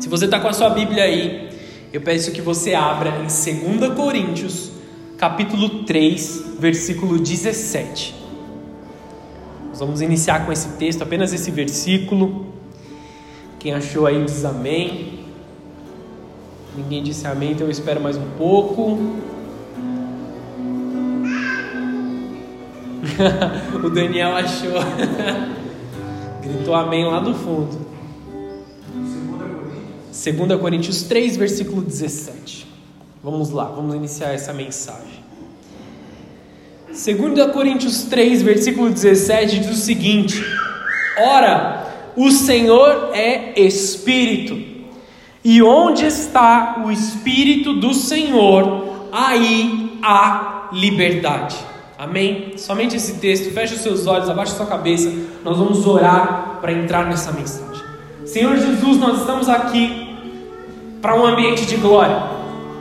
Se você está com a sua Bíblia aí, eu peço que você abra em 2 Coríntios, capítulo 3, versículo 17. Nós vamos iniciar com esse texto, apenas esse versículo. Quem achou aí diz amém. Ninguém disse amém, então eu espero mais um pouco. o Daniel achou. Gritou amém lá do fundo. 2 Coríntios 3, versículo 17. Vamos lá, vamos iniciar essa mensagem. 2 Coríntios 3, versículo 17 diz o seguinte: Ora, o Senhor é Espírito, e onde está o Espírito do Senhor, aí há liberdade. Amém? Somente esse texto, feche os seus olhos, abaixe sua cabeça, nós vamos orar para entrar nessa mensagem. Senhor Jesus, nós estamos aqui para um ambiente de glória,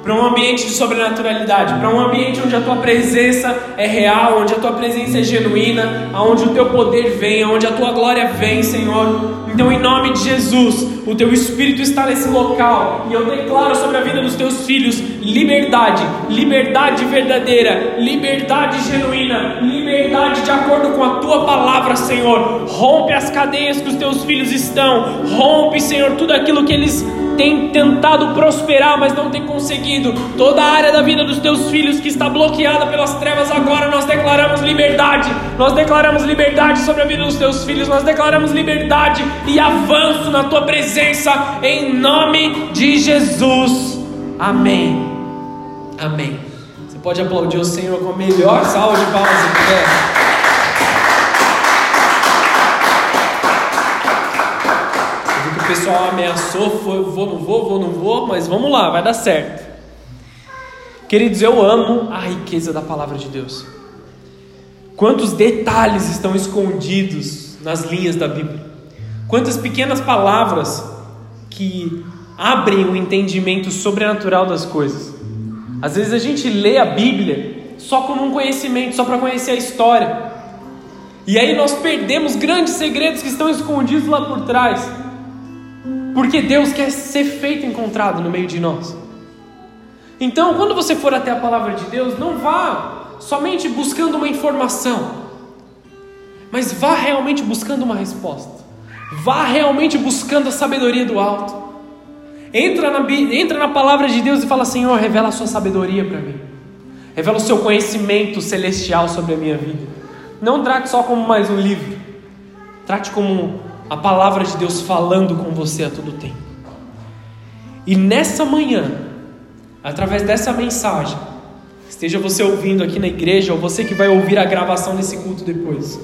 para um ambiente de sobrenaturalidade, para um ambiente onde a tua presença é real, onde a tua presença é genuína, onde o teu poder vem, onde a tua glória vem, Senhor. Então, em nome de Jesus, o teu Espírito está nesse local e eu declaro sobre a vida dos teus filhos liberdade, liberdade verdadeira, liberdade genuína, liberdade de acordo com a tua palavra, Senhor. Rompe as cadeias que os teus filhos estão, rompe, Senhor, tudo aquilo que eles têm tentado prosperar, mas não têm conseguido. Toda a área da vida dos teus filhos que está bloqueada pelas trevas, agora nós declaramos liberdade. Nós declaramos liberdade sobre a vida dos teus filhos, nós declaramos liberdade e avanço na tua presença, em nome de Jesus. Amém. Amém. Você pode aplaudir o Senhor com a melhor salva de palmas que quer. Pessoal ameaçou, foi, vou, não vou, vou, não vou, mas vamos lá, vai dar certo. Queridos, eu amo a riqueza da palavra de Deus. Quantos detalhes estão escondidos nas linhas da Bíblia? Quantas pequenas palavras que abrem o entendimento sobrenatural das coisas. Às vezes a gente lê a Bíblia só como um conhecimento, só para conhecer a história. E aí nós perdemos grandes segredos que estão escondidos lá por trás. Porque Deus quer ser feito encontrado no meio de nós. Então, quando você for até a palavra de Deus, não vá somente buscando uma informação, mas vá realmente buscando uma resposta. Vá realmente buscando a sabedoria do alto. Entra na, entra na palavra de Deus e fala: Senhor, revela a sua sabedoria para mim. Revela o seu conhecimento celestial sobre a minha vida. Não trate só como mais um livro. Trate como a palavra de Deus falando com você a todo tempo. E nessa manhã, através dessa mensagem, esteja você ouvindo aqui na igreja ou você que vai ouvir a gravação desse culto depois,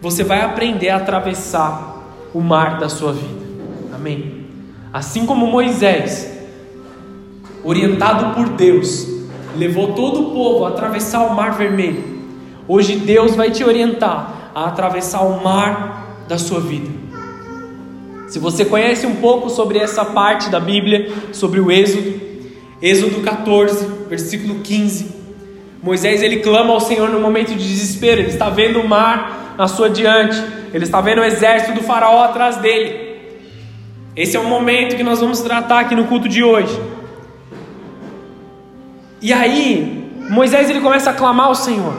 você vai aprender a atravessar o mar da sua vida. Amém? Assim como Moisés, orientado por Deus, levou todo o povo a atravessar o mar vermelho, hoje Deus vai te orientar a atravessar o mar da sua vida. Se você conhece um pouco sobre essa parte da Bíblia, sobre o Êxodo, Êxodo 14, versículo 15, Moisés ele clama ao Senhor no momento de desespero, ele está vendo o mar na sua diante, ele está vendo o exército do faraó atrás dele. Esse é o momento que nós vamos tratar aqui no culto de hoje. E aí, Moisés ele começa a clamar ao Senhor.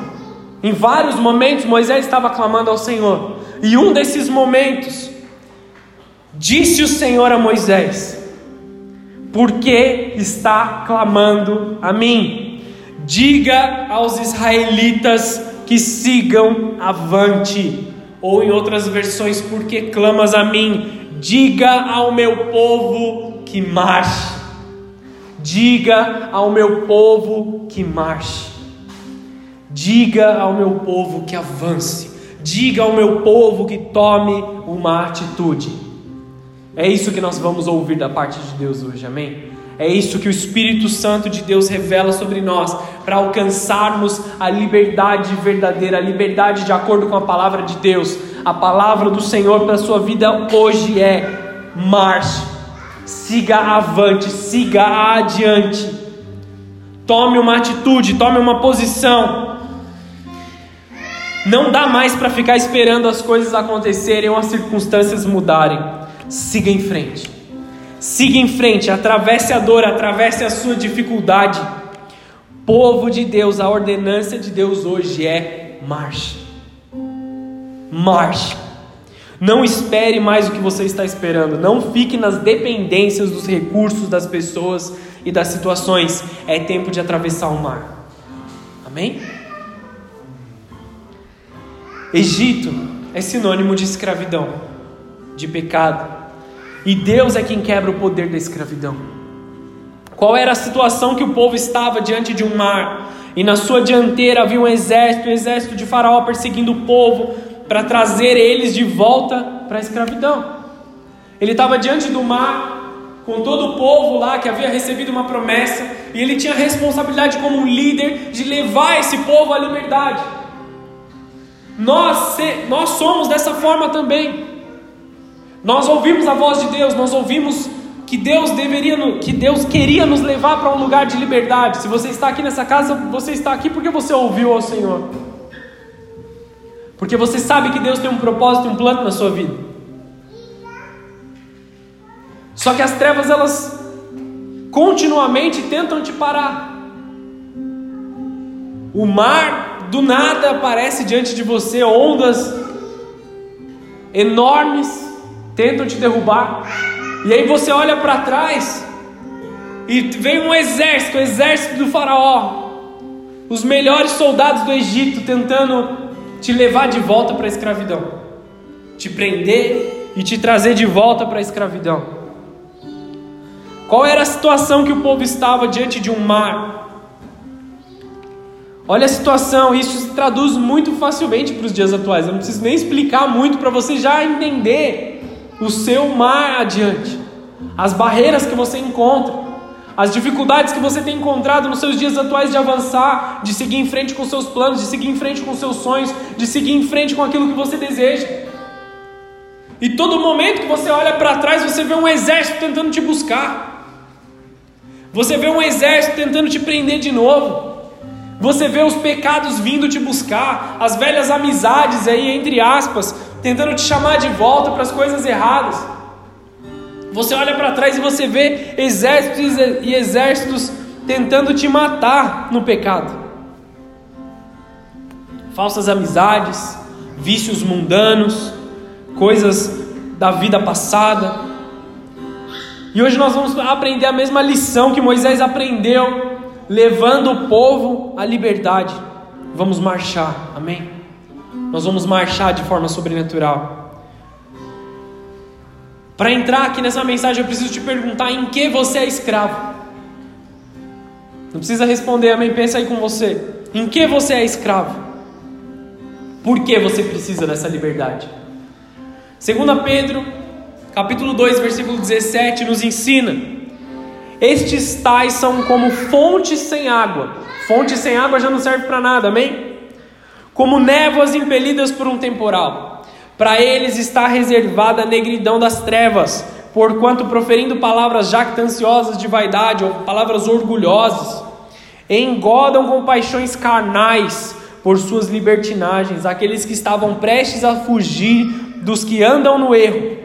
Em vários momentos Moisés estava clamando ao Senhor. E um desses momentos disse o Senhor a Moisés: Por que está clamando a mim? Diga aos israelitas que sigam avante ou em outras versões, porque clamas a mim? Diga ao meu povo que marche. Diga ao meu povo que marche. Diga ao meu povo que avance. Diga ao meu povo que tome uma atitude. É isso que nós vamos ouvir da parte de Deus hoje, amém? É isso que o Espírito Santo de Deus revela sobre nós, para alcançarmos a liberdade verdadeira, a liberdade de acordo com a palavra de Deus. A palavra do Senhor para a sua vida hoje é: marche, siga avante, siga adiante. Tome uma atitude, tome uma posição. Não dá mais para ficar esperando as coisas acontecerem ou as circunstâncias mudarem. Siga em frente. Siga em frente, atravesse a dor, atravesse a sua dificuldade. Povo de Deus, a ordenança de Deus hoje é marche. Marche. Não espere mais o que você está esperando. Não fique nas dependências dos recursos das pessoas e das situações. É tempo de atravessar o mar. Amém? Egito é sinônimo de escravidão, de pecado. E Deus é quem quebra o poder da escravidão. Qual era a situação que o povo estava diante de um mar? E na sua dianteira havia um exército, o um exército de Faraó perseguindo o povo para trazer eles de volta para a escravidão. Ele estava diante do mar, com todo o povo lá que havia recebido uma promessa, e ele tinha a responsabilidade como um líder de levar esse povo à liberdade. Nós, nós somos dessa forma também. Nós ouvimos a voz de Deus, nós ouvimos que Deus deveria, que Deus queria nos levar para um lugar de liberdade. Se você está aqui nessa casa, você está aqui porque você ouviu ao Senhor. Porque você sabe que Deus tem um propósito, um plano na sua vida. Só que as trevas elas continuamente tentam te parar. O mar do nada aparece diante de você, ondas enormes tentam te derrubar. E aí você olha para trás e vem um exército, o exército do faraó, os melhores soldados do Egito tentando te levar de volta para a escravidão, te prender e te trazer de volta para a escravidão. Qual era a situação que o povo estava diante de um mar? Olha a situação, isso se traduz muito facilmente para os dias atuais. Eu não preciso nem explicar muito para você já entender o seu mar adiante, as barreiras que você encontra, as dificuldades que você tem encontrado nos seus dias atuais de avançar, de seguir em frente com seus planos, de seguir em frente com seus sonhos, de seguir em frente com aquilo que você deseja. E todo momento que você olha para trás, você vê um exército tentando te buscar. Você vê um exército tentando te prender de novo. Você vê os pecados vindo te buscar, as velhas amizades aí, entre aspas, tentando te chamar de volta para as coisas erradas. Você olha para trás e você vê exércitos e exércitos tentando te matar no pecado. Falsas amizades, vícios mundanos, coisas da vida passada. E hoje nós vamos aprender a mesma lição que Moisés aprendeu, levando o povo à liberdade. Vamos marchar, amém? Nós vamos marchar de forma sobrenatural. Para entrar aqui nessa mensagem, eu preciso te perguntar em que você é escravo. Não precisa responder, amém? Pensa aí com você. Em que você é escravo? Por que você precisa dessa liberdade? 2 Pedro, capítulo 2, versículo 17, nos ensina: Estes tais são como fontes sem água. Fonte sem água já não serve para nada, amém? Como névoas impelidas por um temporal. Para eles está reservada a negridão das trevas, porquanto proferindo palavras jactanciosas de vaidade ou palavras orgulhosas, engodam com paixões carnais por suas libertinagens aqueles que estavam prestes a fugir dos que andam no erro,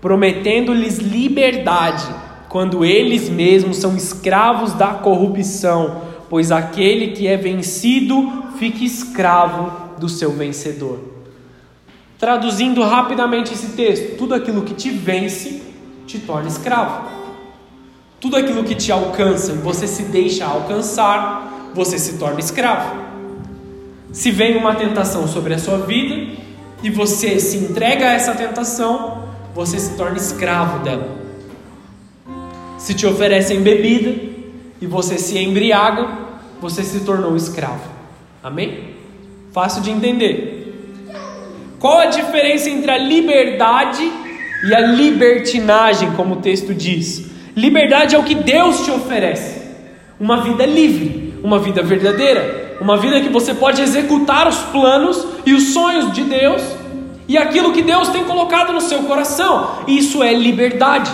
prometendo-lhes liberdade, quando eles mesmos são escravos da corrupção, pois aquele que é vencido fique escravo do seu vencedor. Traduzindo rapidamente esse texto, tudo aquilo que te vence te torna escravo. Tudo aquilo que te alcança e você se deixa alcançar, você se torna escravo. Se vem uma tentação sobre a sua vida e você se entrega a essa tentação, você se torna escravo dela. Se te oferecem bebida e você se embriaga, você se tornou escravo. Amém? Fácil de entender. Qual a diferença entre a liberdade e a libertinagem, como o texto diz? Liberdade é o que Deus te oferece. Uma vida livre, uma vida verdadeira, uma vida que você pode executar os planos e os sonhos de Deus e aquilo que Deus tem colocado no seu coração. Isso é liberdade.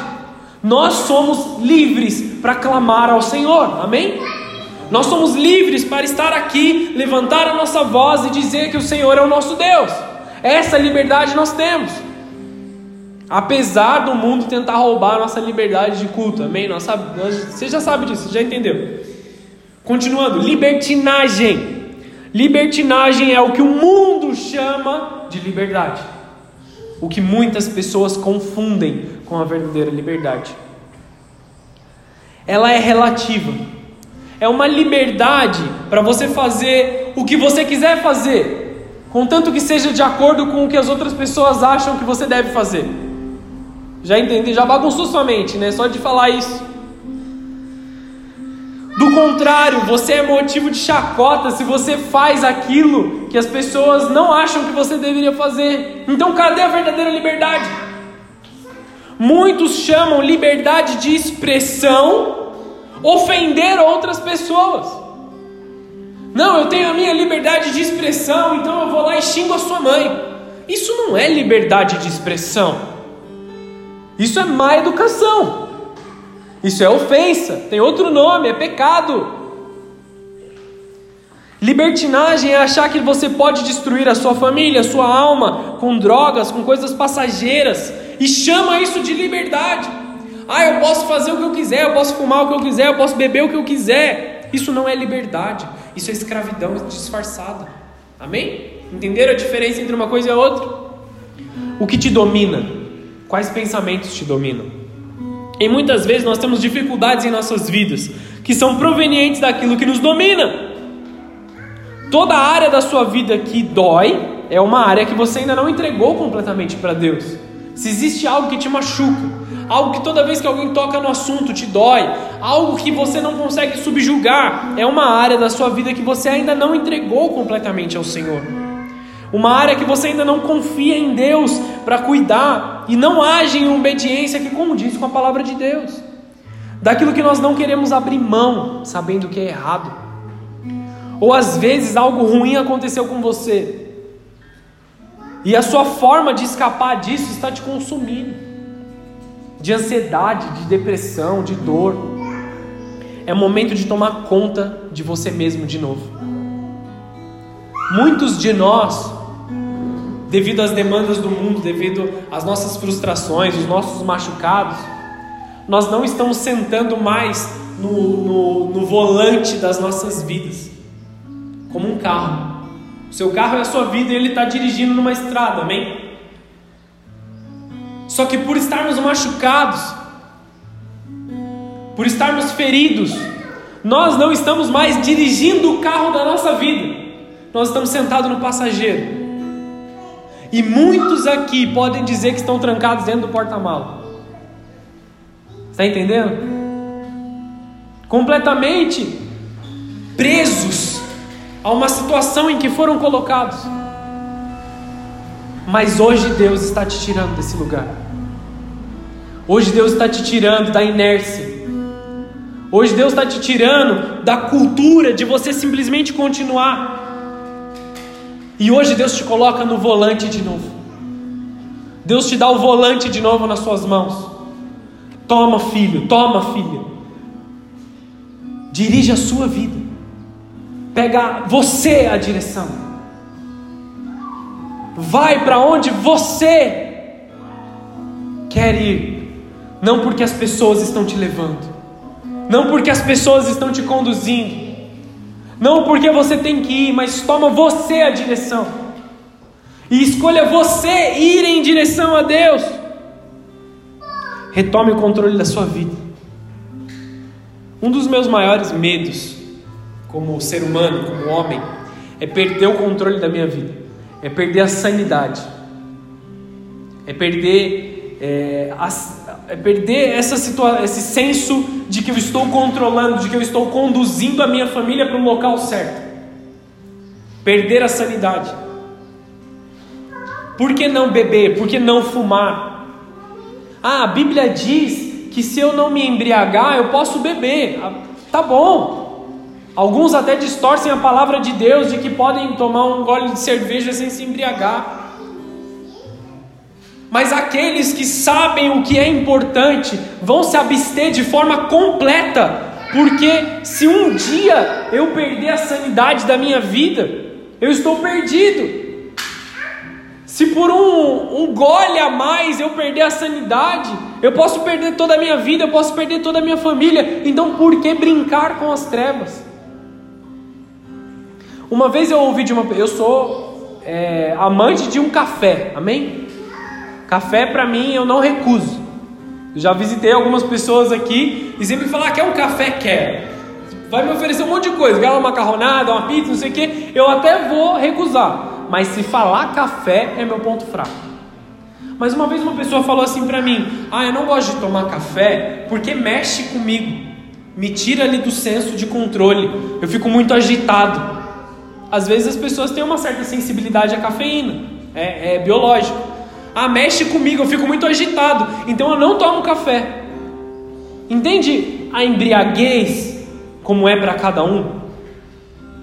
Nós somos livres para clamar ao Senhor. Amém? Nós somos livres para estar aqui, levantar a nossa voz e dizer que o Senhor é o nosso Deus. Essa liberdade nós temos. Apesar do mundo tentar roubar a nossa liberdade de culto, amém? Nós sabe, nós, você já sabe disso, já entendeu. Continuando, libertinagem. Libertinagem é o que o mundo chama de liberdade. O que muitas pessoas confundem com a verdadeira liberdade. Ela é relativa. É uma liberdade para você fazer o que você quiser fazer, contanto que seja de acordo com o que as outras pessoas acham que você deve fazer. Já entendi, já bagunçou sua mente, né? Só de falar isso. Do contrário, você é motivo de chacota se você faz aquilo que as pessoas não acham que você deveria fazer. Então, cadê a verdadeira liberdade? Muitos chamam liberdade de expressão ofender outras pessoas. Não, eu tenho a minha liberdade de expressão, então eu vou lá e xingo a sua mãe. Isso não é liberdade de expressão. Isso é má educação. Isso é ofensa, tem outro nome, é pecado. Libertinagem é achar que você pode destruir a sua família, a sua alma, com drogas, com coisas passageiras, e chama isso de liberdade. Ah, eu posso fazer o que eu quiser, eu posso fumar o que eu quiser, eu posso beber o que eu quiser. Isso não é liberdade, isso é escravidão disfarçada. Amém? Entenderam a diferença entre uma coisa e a outra? O que te domina? Quais pensamentos te dominam? E muitas vezes nós temos dificuldades em nossas vidas que são provenientes daquilo que nos domina. Toda área da sua vida que dói é uma área que você ainda não entregou completamente para Deus. Se existe algo que te machuca, algo que toda vez que alguém toca no assunto te dói, algo que você não consegue subjugar, é uma área da sua vida que você ainda não entregou completamente ao Senhor. Uma área que você ainda não confia em Deus para cuidar e não age em obediência que condiz com a palavra de Deus. Daquilo que nós não queremos abrir mão, sabendo que é errado. Ou às vezes algo ruim aconteceu com você. E a sua forma de escapar disso está te consumindo. De ansiedade, de depressão, de dor. É momento de tomar conta de você mesmo de novo. Muitos de nós devido às demandas do mundo, devido às nossas frustrações, os nossos machucados, nós não estamos sentando mais no, no, no volante das nossas vidas, como um carro. O seu carro é a sua vida e ele está dirigindo numa estrada, amém? Só que por estarmos machucados, por estarmos feridos, nós não estamos mais dirigindo o carro da nossa vida, nós estamos sentados no passageiro. E muitos aqui podem dizer que estão trancados dentro do porta-mala. Está entendendo? Completamente presos a uma situação em que foram colocados. Mas hoje Deus está te tirando desse lugar. Hoje Deus está te tirando da inércia. Hoje Deus está te tirando da cultura de você simplesmente continuar e hoje Deus te coloca no volante de novo. Deus te dá o volante de novo nas suas mãos. Toma, filho, toma, filha. Dirige a sua vida. Pega você a direção. Vai para onde você quer ir. Não porque as pessoas estão te levando. Não porque as pessoas estão te conduzindo não porque você tem que ir, mas toma você a direção. E escolha você ir em direção a Deus. Retome o controle da sua vida. Um dos meus maiores medos, como ser humano, como homem, é perder o controle da minha vida, é perder a sanidade, é perder, é, é perder essa situa esse senso de que eu estou controlando, de que eu estou conduzindo a minha família para o local certo. Perder a sanidade. Por que não beber? Por que não fumar? Ah, a Bíblia diz que se eu não me embriagar, eu posso beber. Ah, tá bom. Alguns até distorcem a palavra de Deus de que podem tomar um gole de cerveja sem se embriagar. Mas aqueles que sabem o que é importante vão se abster de forma completa, porque se um dia eu perder a sanidade da minha vida, eu estou perdido. Se por um, um gole a mais eu perder a sanidade, eu posso perder toda a minha vida, eu posso perder toda a minha família. Então por que brincar com as trevas? Uma vez eu ouvi de uma. Eu sou é, amante de um café, amém? Café para mim eu não recuso. Eu já visitei algumas pessoas aqui e sempre falar ah, quer um café? Quer. Vai me oferecer um monte de coisa, quer uma macarronada, uma pizza, não sei o que. Eu até vou recusar. Mas se falar café é meu ponto fraco. Mas uma vez uma pessoa falou assim para mim: Ah, eu não gosto de tomar café porque mexe comigo, me tira ali do senso de controle, eu fico muito agitado. Às vezes as pessoas têm uma certa sensibilidade à cafeína, é, é biológico. Ah, mexe comigo, eu fico muito agitado, então eu não tomo café. Entende a embriaguez como é para cada um?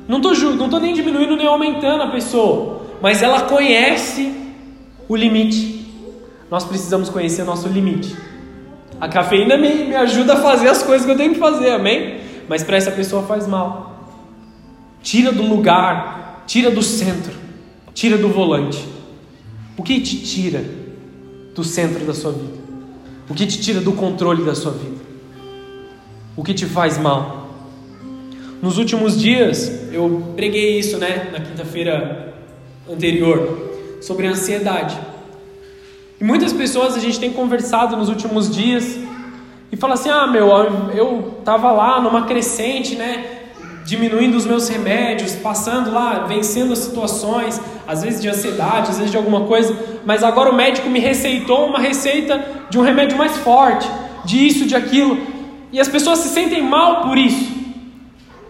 Não estou não tô nem diminuindo nem aumentando a pessoa, mas ela conhece o limite. Nós precisamos conhecer o nosso limite. A cafeína me, me ajuda a fazer as coisas que eu tenho que fazer, amém? Mas para essa pessoa faz mal. Tira do lugar, tira do centro, tira do volante. O que te tira do centro da sua vida? O que te tira do controle da sua vida? O que te faz mal? Nos últimos dias, eu preguei isso, né, na quinta-feira anterior, sobre ansiedade. E muitas pessoas a gente tem conversado nos últimos dias e fala assim: "Ah, meu, eu tava lá numa crescente, né? Diminuindo os meus remédios, passando lá, vencendo as situações, às vezes de ansiedade, às vezes de alguma coisa, mas agora o médico me receitou uma receita de um remédio mais forte, de isso, de aquilo, e as pessoas se sentem mal por isso.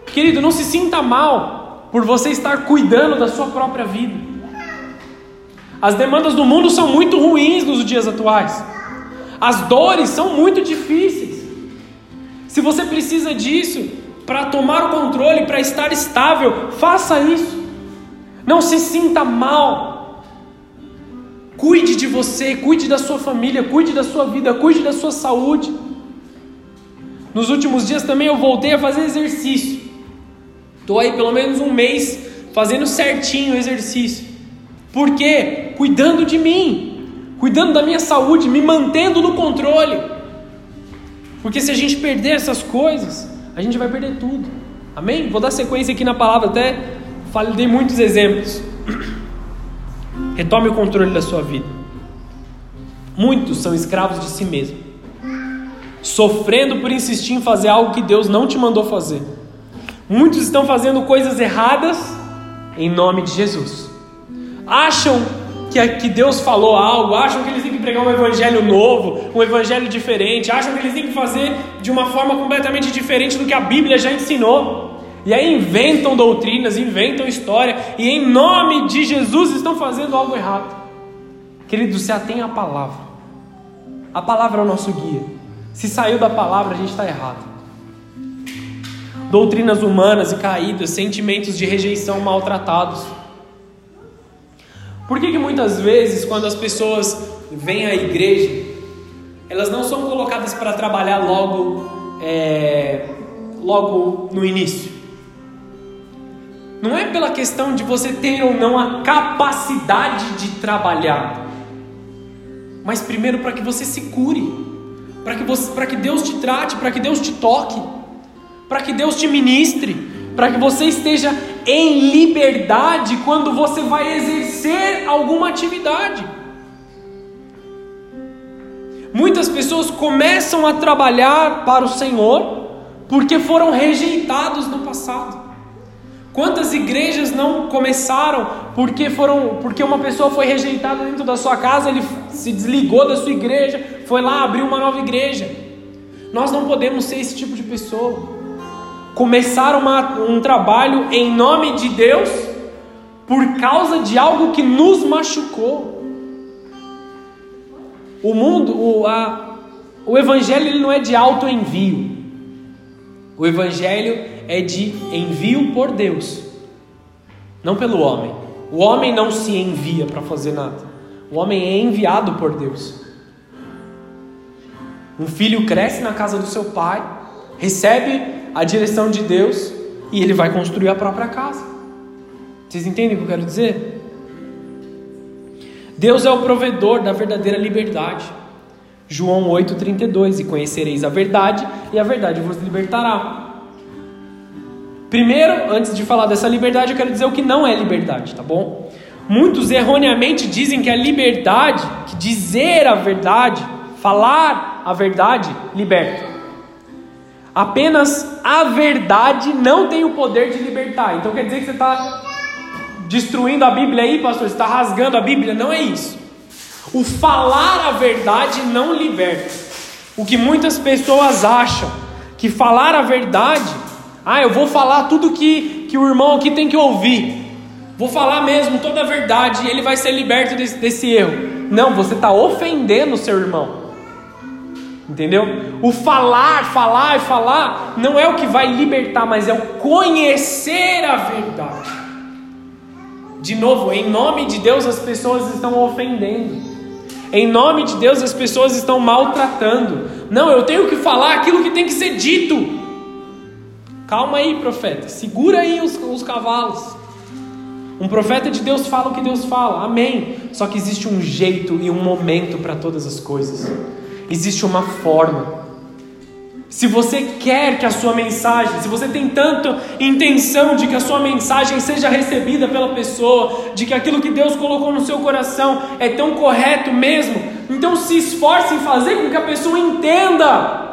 Querido, não se sinta mal por você estar cuidando da sua própria vida. As demandas do mundo são muito ruins nos dias atuais. As dores são muito difíceis. Se você precisa disso para tomar o controle, para estar estável, faça isso. Não se sinta mal. Cuide de você, cuide da sua família, cuide da sua vida, cuide da sua saúde. Nos últimos dias também eu voltei a fazer exercício. Estou aí pelo menos um mês fazendo certinho o exercício. Por quê? Cuidando de mim, cuidando da minha saúde, me mantendo no controle. Porque se a gente perder essas coisas, a gente vai perder tudo. Amém? Vou dar sequência aqui na palavra, até falei muitos exemplos. Retome o controle da sua vida. Muitos são escravos de si mesmos, sofrendo por insistir em fazer algo que Deus não te mandou fazer. Muitos estão fazendo coisas erradas em nome de Jesus acham que, que Deus falou algo, acham que eles têm que pregar um evangelho novo, um evangelho diferente, acham que eles têm que fazer de uma forma completamente diferente do que a Bíblia já ensinou. E aí inventam doutrinas, inventam história, e em nome de Jesus estão fazendo algo errado. Querido, se atém à palavra. A palavra é o nosso guia. Se saiu da palavra, a gente está errado. Doutrinas humanas e caídas, sentimentos de rejeição maltratados por que, que muitas vezes, quando as pessoas vêm à igreja, elas não são colocadas para trabalhar logo, é, logo no início? Não é pela questão de você ter ou não a capacidade de trabalhar, mas primeiro para que você se cure, para que, você, para que Deus te trate, para que Deus te toque, para que Deus te ministre, para que você esteja em liberdade quando você vai exercer alguma atividade. Muitas pessoas começam a trabalhar para o Senhor porque foram rejeitados no passado. Quantas igrejas não começaram porque foram porque uma pessoa foi rejeitada dentro da sua casa, ele se desligou da sua igreja, foi lá abrir uma nova igreja. Nós não podemos ser esse tipo de pessoa começar uma, um trabalho em nome de Deus por causa de algo que nos machucou. O mundo, o, a, o evangelho ele não é de alto envio. O evangelho é de envio por Deus, não pelo homem. O homem não se envia para fazer nada. O homem é enviado por Deus. Um filho cresce na casa do seu pai, recebe a direção de Deus e ele vai construir a própria casa. Vocês entendem o que eu quero dizer? Deus é o provedor da verdadeira liberdade. João 8,32: E conhecereis a verdade, e a verdade vos libertará. Primeiro, antes de falar dessa liberdade, eu quero dizer o que não é liberdade, tá bom? Muitos erroneamente dizem que a liberdade, que dizer a verdade, falar a verdade, liberta. Apenas a verdade não tem o poder de libertar. Então quer dizer que você está destruindo a Bíblia aí, pastor? Você está rasgando a Bíblia? Não é isso. O falar a verdade não liberta. O que muitas pessoas acham que falar a verdade, ah, eu vou falar tudo que, que o irmão aqui tem que ouvir. Vou falar mesmo toda a verdade e ele vai ser liberto desse, desse erro. Não, você está ofendendo o seu irmão. Entendeu? O falar, falar e falar não é o que vai libertar, mas é o conhecer a verdade. De novo, em nome de Deus as pessoas estão ofendendo. Em nome de Deus as pessoas estão maltratando. Não, eu tenho que falar aquilo que tem que ser dito. Calma aí, profeta. Segura aí os, os cavalos. Um profeta de Deus fala o que Deus fala. Amém. Só que existe um jeito e um momento para todas as coisas. Existe uma forma. Se você quer que a sua mensagem, se você tem tanta intenção de que a sua mensagem seja recebida pela pessoa, de que aquilo que Deus colocou no seu coração é tão correto mesmo, então se esforce em fazer com que a pessoa entenda.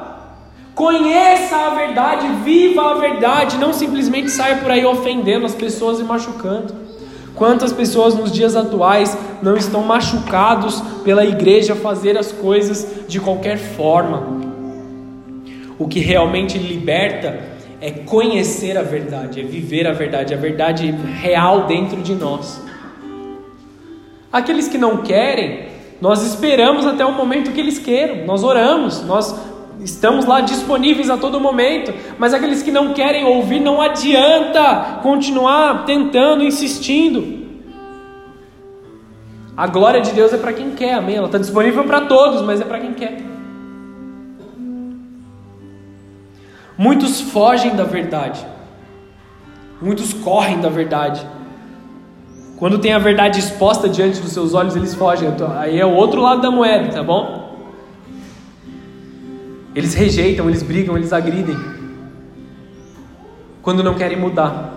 Conheça a verdade, viva a verdade, não simplesmente saia por aí ofendendo as pessoas e machucando. Quantas pessoas nos dias atuais não estão machucados pela igreja fazer as coisas de qualquer forma? O que realmente liberta é conhecer a verdade, é viver a verdade, a verdade real dentro de nós. Aqueles que não querem, nós esperamos até o momento que eles queiram, nós oramos, nós estamos lá disponíveis a todo momento, mas aqueles que não querem ouvir, não adianta continuar tentando, insistindo. A glória de Deus é para quem quer, amém? Ela está disponível para todos, mas é para quem quer. Muitos fogem da verdade, muitos correm da verdade. Quando tem a verdade exposta diante dos seus olhos, eles fogem. Aí é o outro lado da moeda, tá bom? Eles rejeitam, eles brigam, eles agridem. Quando não querem mudar.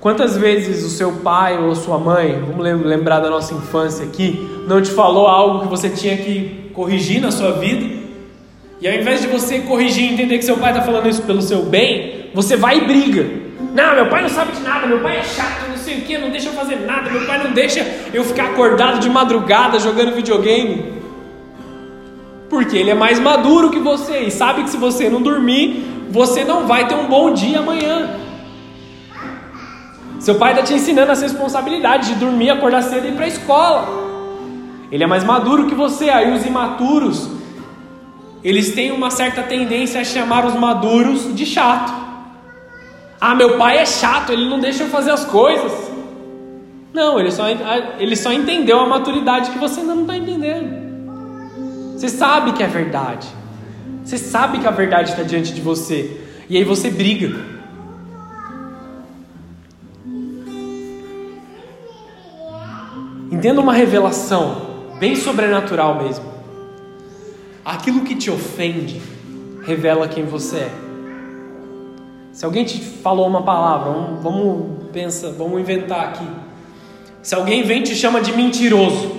Quantas vezes o seu pai ou sua mãe, vamos lembrar da nossa infância aqui, não te falou algo que você tinha que corrigir na sua vida? E ao invés de você corrigir e entender que seu pai está falando isso pelo seu bem, você vai e briga. Não, meu pai não sabe de nada, meu pai é chato, não sei o que, não deixa eu fazer nada, meu pai não deixa eu ficar acordado de madrugada jogando videogame. Porque ele é mais maduro que você e sabe que se você não dormir, você não vai ter um bom dia amanhã. Seu pai está te ensinando as responsabilidades de dormir, acordar cedo e ir para a escola. Ele é mais maduro que você, aí os imaturos, eles têm uma certa tendência a chamar os maduros de chato. Ah, meu pai é chato, ele não deixa eu fazer as coisas. Não, ele só, ele só entendeu a maturidade que você ainda não está entendendo. Você sabe que é verdade. Você sabe que a verdade está diante de você. E aí você briga. Entenda uma revelação bem sobrenatural mesmo. Aquilo que te ofende revela quem você é. Se alguém te falou uma palavra, vamos, vamos pensa, vamos inventar aqui. Se alguém vem e te chama de mentiroso,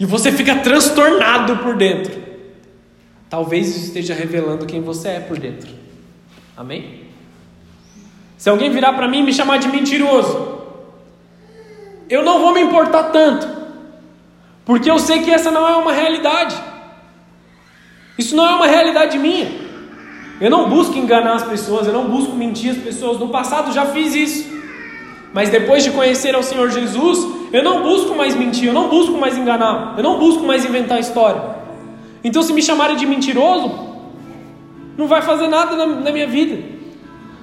e você fica transtornado por dentro. Talvez isso esteja revelando quem você é por dentro. Amém? Se alguém virar para mim e me chamar de mentiroso, eu não vou me importar tanto, porque eu sei que essa não é uma realidade. Isso não é uma realidade minha. Eu não busco enganar as pessoas, eu não busco mentir as pessoas. No passado já fiz isso. Mas depois de conhecer ao Senhor Jesus, eu não busco mais mentir, eu não busco mais enganar, eu não busco mais inventar história. Então, se me chamarem de mentiroso, não vai fazer nada na, na minha vida.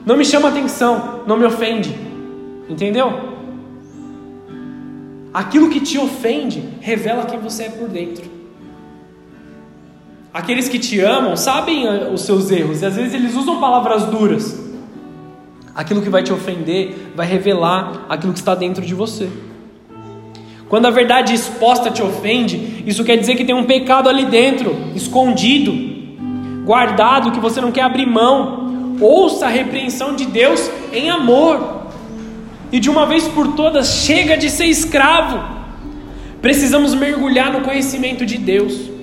Não me chama atenção, não me ofende. Entendeu? Aquilo que te ofende revela quem você é por dentro. Aqueles que te amam sabem ah, os seus erros e às vezes eles usam palavras duras aquilo que vai te ofender vai revelar aquilo que está dentro de você. Quando a verdade exposta te ofende, isso quer dizer que tem um pecado ali dentro, escondido, guardado, que você não quer abrir mão. Ouça a repreensão de Deus em amor. E de uma vez por todas, chega de ser escravo. Precisamos mergulhar no conhecimento de Deus.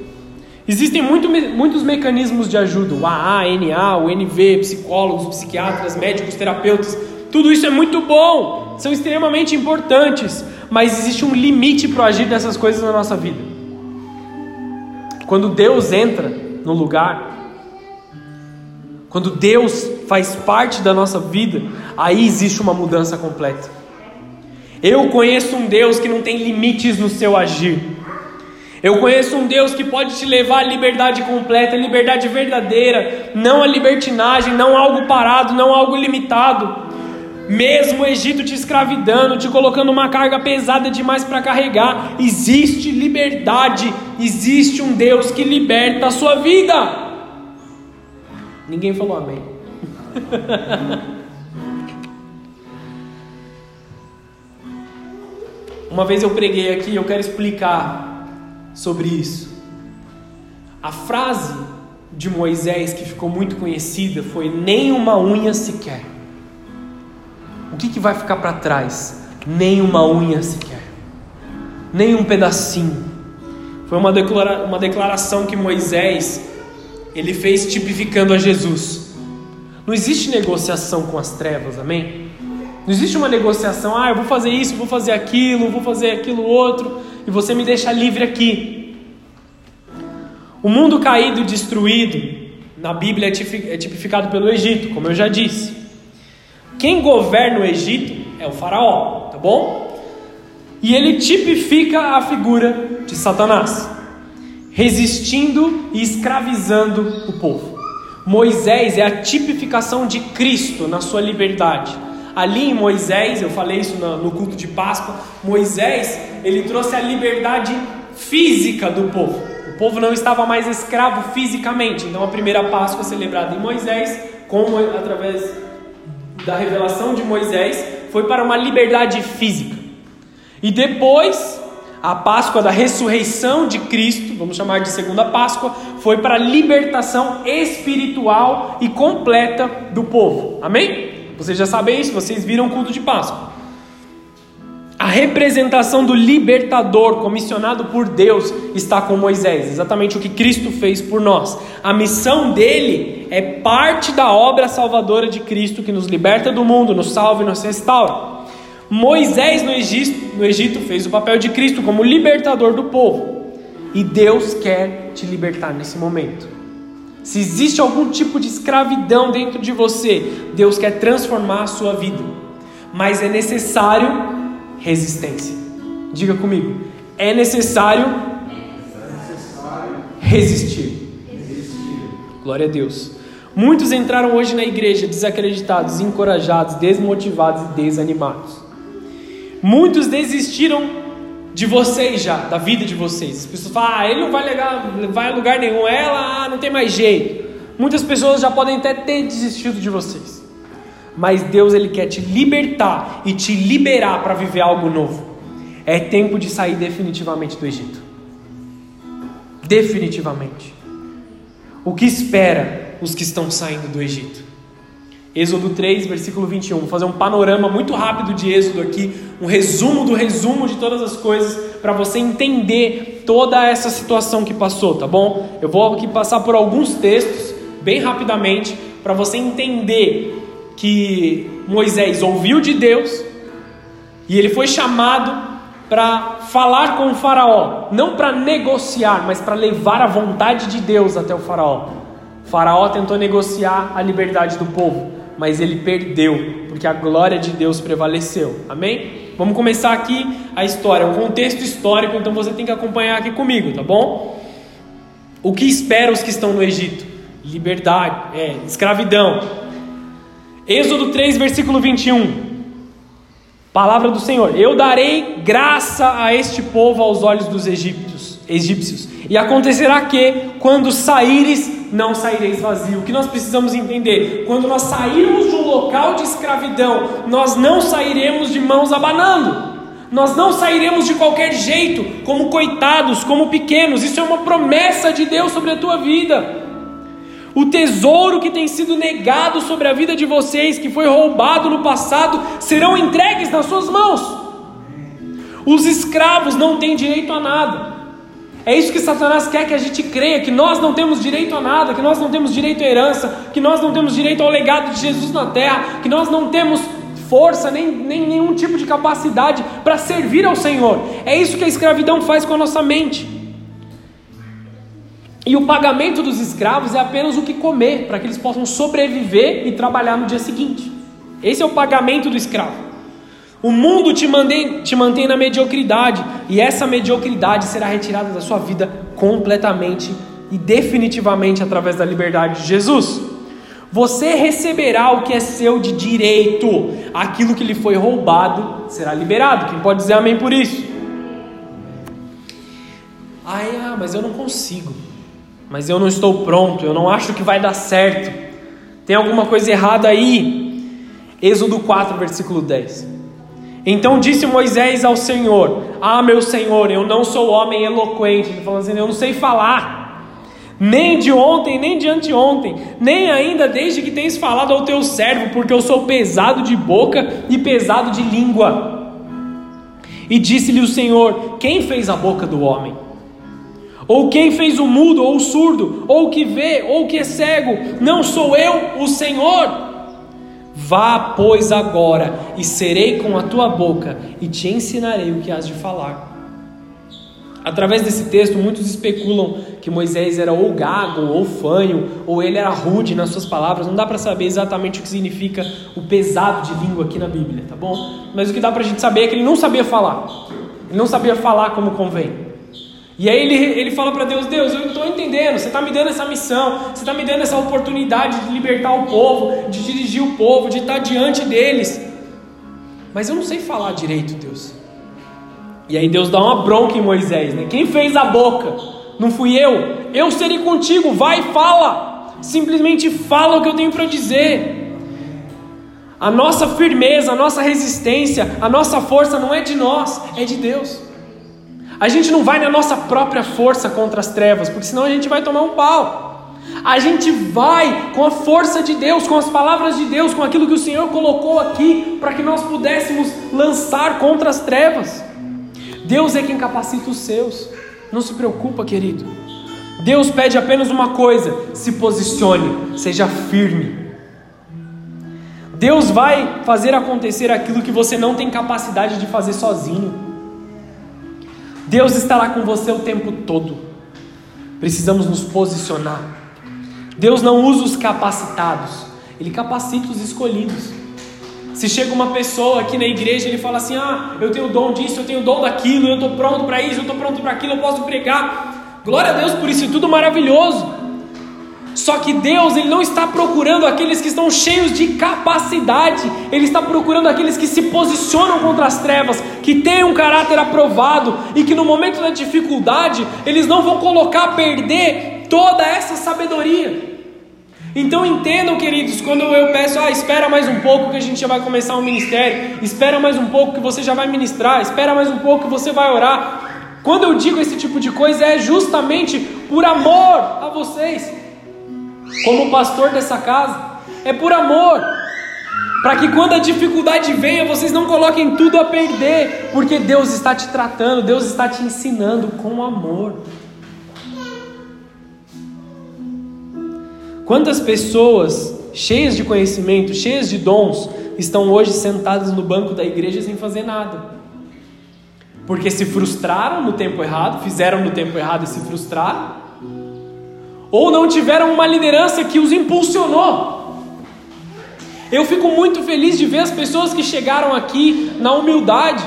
Existem muito, muitos mecanismos de ajuda: o AA, NA, o NV, psicólogos, psiquiatras, médicos, terapeutas. Tudo isso é muito bom, são extremamente importantes, mas existe um limite para agir dessas coisas na nossa vida. Quando Deus entra no lugar, quando Deus faz parte da nossa vida, aí existe uma mudança completa. Eu conheço um Deus que não tem limites no seu agir. Eu conheço um Deus que pode te levar à liberdade completa, liberdade verdadeira, não a libertinagem, não algo parado, não algo limitado. Mesmo o Egito te escravidando, te colocando uma carga pesada demais para carregar, existe liberdade, existe um Deus que liberta a sua vida. Ninguém falou amém. Uma vez eu preguei aqui, eu quero explicar sobre isso. A frase de Moisés que ficou muito conhecida foi: nem uma unha sequer. O que, que vai ficar para trás? Nem uma unha sequer, nem um pedacinho. Foi uma, declara uma declaração que Moisés ele fez tipificando a Jesus. Não existe negociação com as trevas, amém? Não existe uma negociação, ah, eu vou fazer isso, vou fazer aquilo, vou fazer aquilo outro e você me deixa livre aqui. O mundo caído e destruído, na Bíblia é, é tipificado pelo Egito, como eu já disse. Quem governa o Egito é o Faraó, tá bom? E ele tipifica a figura de Satanás, resistindo e escravizando o povo. Moisés é a tipificação de Cristo na sua liberdade ali em Moisés, eu falei isso no culto de Páscoa, Moisés, ele trouxe a liberdade física do povo. O povo não estava mais escravo fisicamente. Então a primeira Páscoa celebrada em Moisés, como através da revelação de Moisés, foi para uma liberdade física. E depois, a Páscoa da ressurreição de Cristo, vamos chamar de segunda Páscoa, foi para a libertação espiritual e completa do povo. Amém? Vocês já sabem isso, vocês viram o culto de Páscoa. Representação do libertador comissionado por Deus está com Moisés, exatamente o que Cristo fez por nós. A missão dele é parte da obra salvadora de Cristo que nos liberta do mundo, nos salva e nos restaura. Moisés no Egito, no Egito fez o papel de Cristo como libertador do povo. E Deus quer te libertar nesse momento. Se existe algum tipo de escravidão dentro de você, Deus quer transformar a sua vida. Mas é necessário resistência. Diga comigo. É necessário, resistir. Glória a Deus. Muitos entraram hoje na igreja desacreditados, encorajados, desmotivados e desanimados. Muitos desistiram de vocês já, da vida de vocês. As pessoas falam, ah, ele não vai, legar, vai a lugar nenhum, ela ah, não tem mais jeito. Muitas pessoas já podem até ter desistido de vocês. Mas Deus ele quer te libertar e te liberar para viver algo novo. É tempo de sair definitivamente do Egito. Definitivamente. O que espera os que estão saindo do Egito? Êxodo 3, versículo 21. Vou fazer um panorama muito rápido de Êxodo aqui, um resumo do resumo de todas as coisas, para você entender toda essa situação que passou, tá bom? Eu vou aqui passar por alguns textos, bem rapidamente, para você entender que Moisés ouviu de Deus e ele foi chamado para falar com o Faraó, não para negociar, mas para levar a vontade de Deus até o Faraó. O faraó tentou negociar a liberdade do povo mas ele perdeu, porque a glória de Deus prevaleceu. Amém? Vamos começar aqui a história, um contexto histórico, então você tem que acompanhar aqui comigo, tá bom? O que espera os que estão no Egito? Liberdade, é, escravidão. Êxodo 3, versículo 21. Palavra do Senhor: Eu darei graça a este povo aos olhos dos egípcios, egípcios. E acontecerá que, quando saíres não saireis vazio. O que nós precisamos entender? Quando nós sairmos de um local de escravidão, nós não sairemos de mãos abanando. Nós não sairemos de qualquer jeito, como coitados, como pequenos. Isso é uma promessa de Deus sobre a tua vida. O tesouro que tem sido negado sobre a vida de vocês, que foi roubado no passado, serão entregues nas suas mãos. Os escravos não têm direito a nada. É isso que Satanás quer que a gente creia: que nós não temos direito a nada, que nós não temos direito à herança, que nós não temos direito ao legado de Jesus na terra, que nós não temos força, nem, nem nenhum tipo de capacidade para servir ao Senhor. É isso que a escravidão faz com a nossa mente. E o pagamento dos escravos é apenas o que comer, para que eles possam sobreviver e trabalhar no dia seguinte. Esse é o pagamento do escravo. O mundo te mantém, te mantém na mediocridade, e essa mediocridade será retirada da sua vida completamente e definitivamente através da liberdade de Jesus. Você receberá o que é seu de direito, aquilo que lhe foi roubado será liberado. Quem pode dizer amém por isso? Ah, mas eu não consigo, mas eu não estou pronto, eu não acho que vai dar certo. Tem alguma coisa errada aí? Êxodo 4, versículo 10. Então disse Moisés ao Senhor: Ah, meu Senhor, eu não sou homem eloquente. Ele falou assim: Eu não sei falar nem de ontem, nem de anteontem, nem ainda desde que tens falado ao teu servo, porque eu sou pesado de boca e pesado de língua. E disse-lhe o Senhor: Quem fez a boca do homem? Ou quem fez o mudo, ou o surdo, ou o que vê, ou o que é cego? Não sou eu, o Senhor? Vá, pois, agora, e serei com a tua boca, e te ensinarei o que has de falar. Através desse texto, muitos especulam que Moisés era ou gago, ou fanho, ou ele era rude nas suas palavras. Não dá para saber exatamente o que significa o pesado de língua aqui na Bíblia, tá bom? Mas o que dá para a gente saber é que ele não sabia falar. Ele não sabia falar como convém. E aí ele, ele fala para Deus: Deus, eu estou entendendo, você está me dando essa missão, você está me dando essa oportunidade de libertar o povo, de dirigir o povo, de estar diante deles. Mas eu não sei falar direito, Deus. E aí Deus dá uma bronca em Moisés, né? Quem fez a boca? Não fui eu. Eu serei contigo. Vai, fala. Simplesmente fala o que eu tenho para dizer. A nossa firmeza, a nossa resistência, a nossa força não é de nós, é de Deus. A gente não vai na nossa própria força contra as trevas, porque senão a gente vai tomar um pau. A gente vai com a força de Deus, com as palavras de Deus, com aquilo que o Senhor colocou aqui para que nós pudéssemos lançar contra as trevas. Deus é quem capacita os seus. Não se preocupa, querido. Deus pede apenas uma coisa: se posicione, seja firme. Deus vai fazer acontecer aquilo que você não tem capacidade de fazer sozinho. Deus estará com você o tempo todo. Precisamos nos posicionar. Deus não usa os capacitados, Ele capacita os escolhidos. Se chega uma pessoa aqui na igreja ele fala assim: Ah, eu tenho dom disso, eu tenho dom daquilo, eu estou pronto para isso, eu estou pronto para aquilo, eu posso pregar. Glória a Deus por isso, é tudo maravilhoso. Só que Deus ele não está procurando aqueles que estão cheios de capacidade, Ele está procurando aqueles que se posicionam contra as trevas, que têm um caráter aprovado e que no momento da dificuldade eles não vão colocar a perder toda essa sabedoria. Então entendam, queridos, quando eu peço, ah, espera mais um pouco que a gente já vai começar um ministério, espera mais um pouco que você já vai ministrar, espera mais um pouco que você vai orar. Quando eu digo esse tipo de coisa é justamente por amor a vocês, como pastor dessa casa, é por amor, para que quando a dificuldade venha, vocês não coloquem tudo a perder, porque Deus está te tratando, Deus está te ensinando com amor. Quantas pessoas cheias de conhecimento, cheias de dons, estão hoje sentadas no banco da igreja sem fazer nada? Porque se frustraram no tempo errado, fizeram no tempo errado e se frustraram, ou não tiveram uma liderança que os impulsionou. Eu fico muito feliz de ver as pessoas que chegaram aqui na humildade,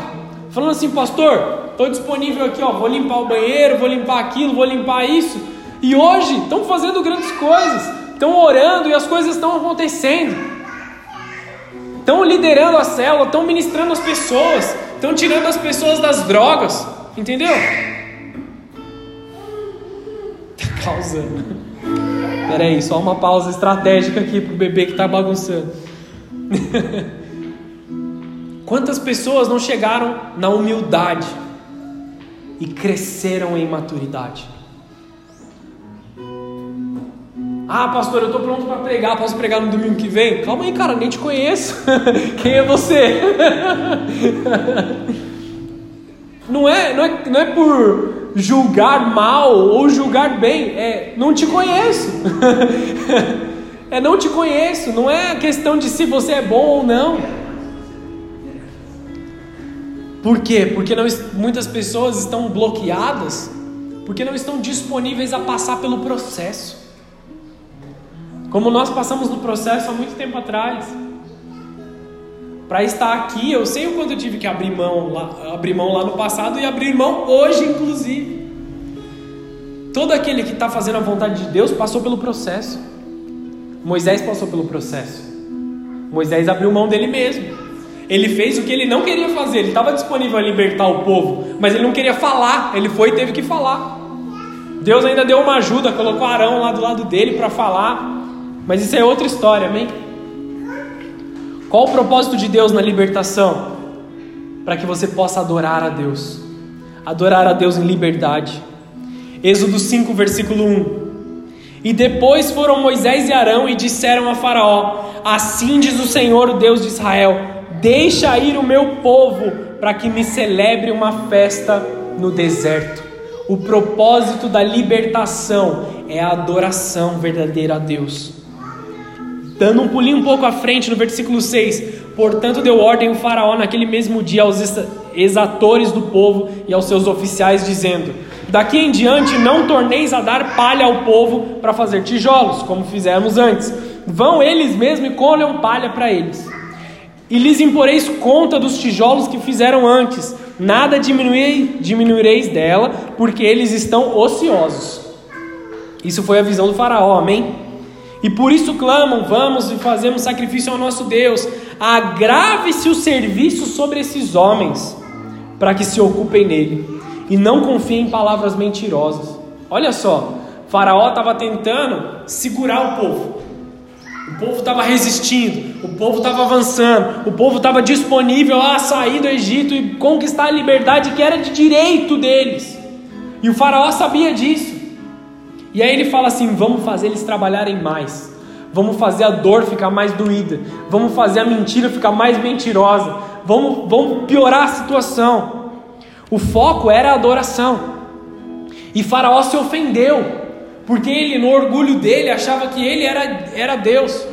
falando assim, pastor, estou disponível aqui, ó, vou limpar o banheiro, vou limpar aquilo, vou limpar isso. E hoje estão fazendo grandes coisas estão orando e as coisas estão acontecendo. Estão liderando a célula, estão ministrando as pessoas, estão tirando as pessoas das drogas, entendeu? Está causando. Peraí, só uma pausa estratégica aqui pro bebê que está bagunçando. Quantas pessoas não chegaram na humildade e cresceram em maturidade? Ah, pastor, eu estou pronto para pregar, posso pregar no domingo que vem? Calma aí, cara, nem te conheço. Quem é você? Não é, não é, não é por julgar mal ou julgar bem, é não te conheço. é não te conheço, não é questão de se você é bom ou não. Por quê? Porque não, muitas pessoas estão bloqueadas, porque não estão disponíveis a passar pelo processo. Como nós passamos no processo há muito tempo atrás. Para estar aqui, eu sei o quanto eu tive que abrir mão lá, abrir mão lá no passado e abrir mão hoje, inclusive. Todo aquele que está fazendo a vontade de Deus passou pelo processo. Moisés passou pelo processo. Moisés abriu mão dele mesmo. Ele fez o que ele não queria fazer. Ele estava disponível a libertar o povo, mas ele não queria falar. Ele foi e teve que falar. Deus ainda deu uma ajuda, colocou Arão lá do lado dele para falar. Mas isso é outra história, amém? Qual o propósito de Deus na libertação? Para que você possa adorar a Deus, adorar a Deus em liberdade. Êxodo 5, versículo 1. E depois foram Moisés e Arão e disseram a Faraó: Assim diz o Senhor, o Deus de Israel: Deixa ir o meu povo para que me celebre uma festa no deserto. O propósito da libertação é a adoração verdadeira a Deus. Dando um pulinho um pouco à frente, no versículo 6: Portanto, deu ordem o Faraó naquele mesmo dia aos exatores do povo e aos seus oficiais, dizendo: Daqui em diante não torneis a dar palha ao povo para fazer tijolos, como fizemos antes. Vão eles mesmos e colham palha para eles. E lhes imporeis conta dos tijolos que fizeram antes. Nada diminui, diminuireis dela, porque eles estão ociosos. Isso foi a visão do Faraó, amém? E por isso clamam: vamos e fazemos sacrifício ao nosso Deus. Agrave-se o serviço sobre esses homens, para que se ocupem nele, e não confiem em palavras mentirosas. Olha só, Faraó estava tentando segurar o povo. O povo estava resistindo, o povo estava avançando, o povo estava disponível a sair do Egito e conquistar a liberdade que era de direito deles. E o Faraó sabia disso. E aí ele fala assim: vamos fazer eles trabalharem mais. Vamos fazer a dor ficar mais doída. Vamos fazer a mentira ficar mais mentirosa. Vamos, vamos piorar a situação. O foco era a adoração. E Faraó se ofendeu, porque ele, no orgulho dele, achava que ele era, era Deus.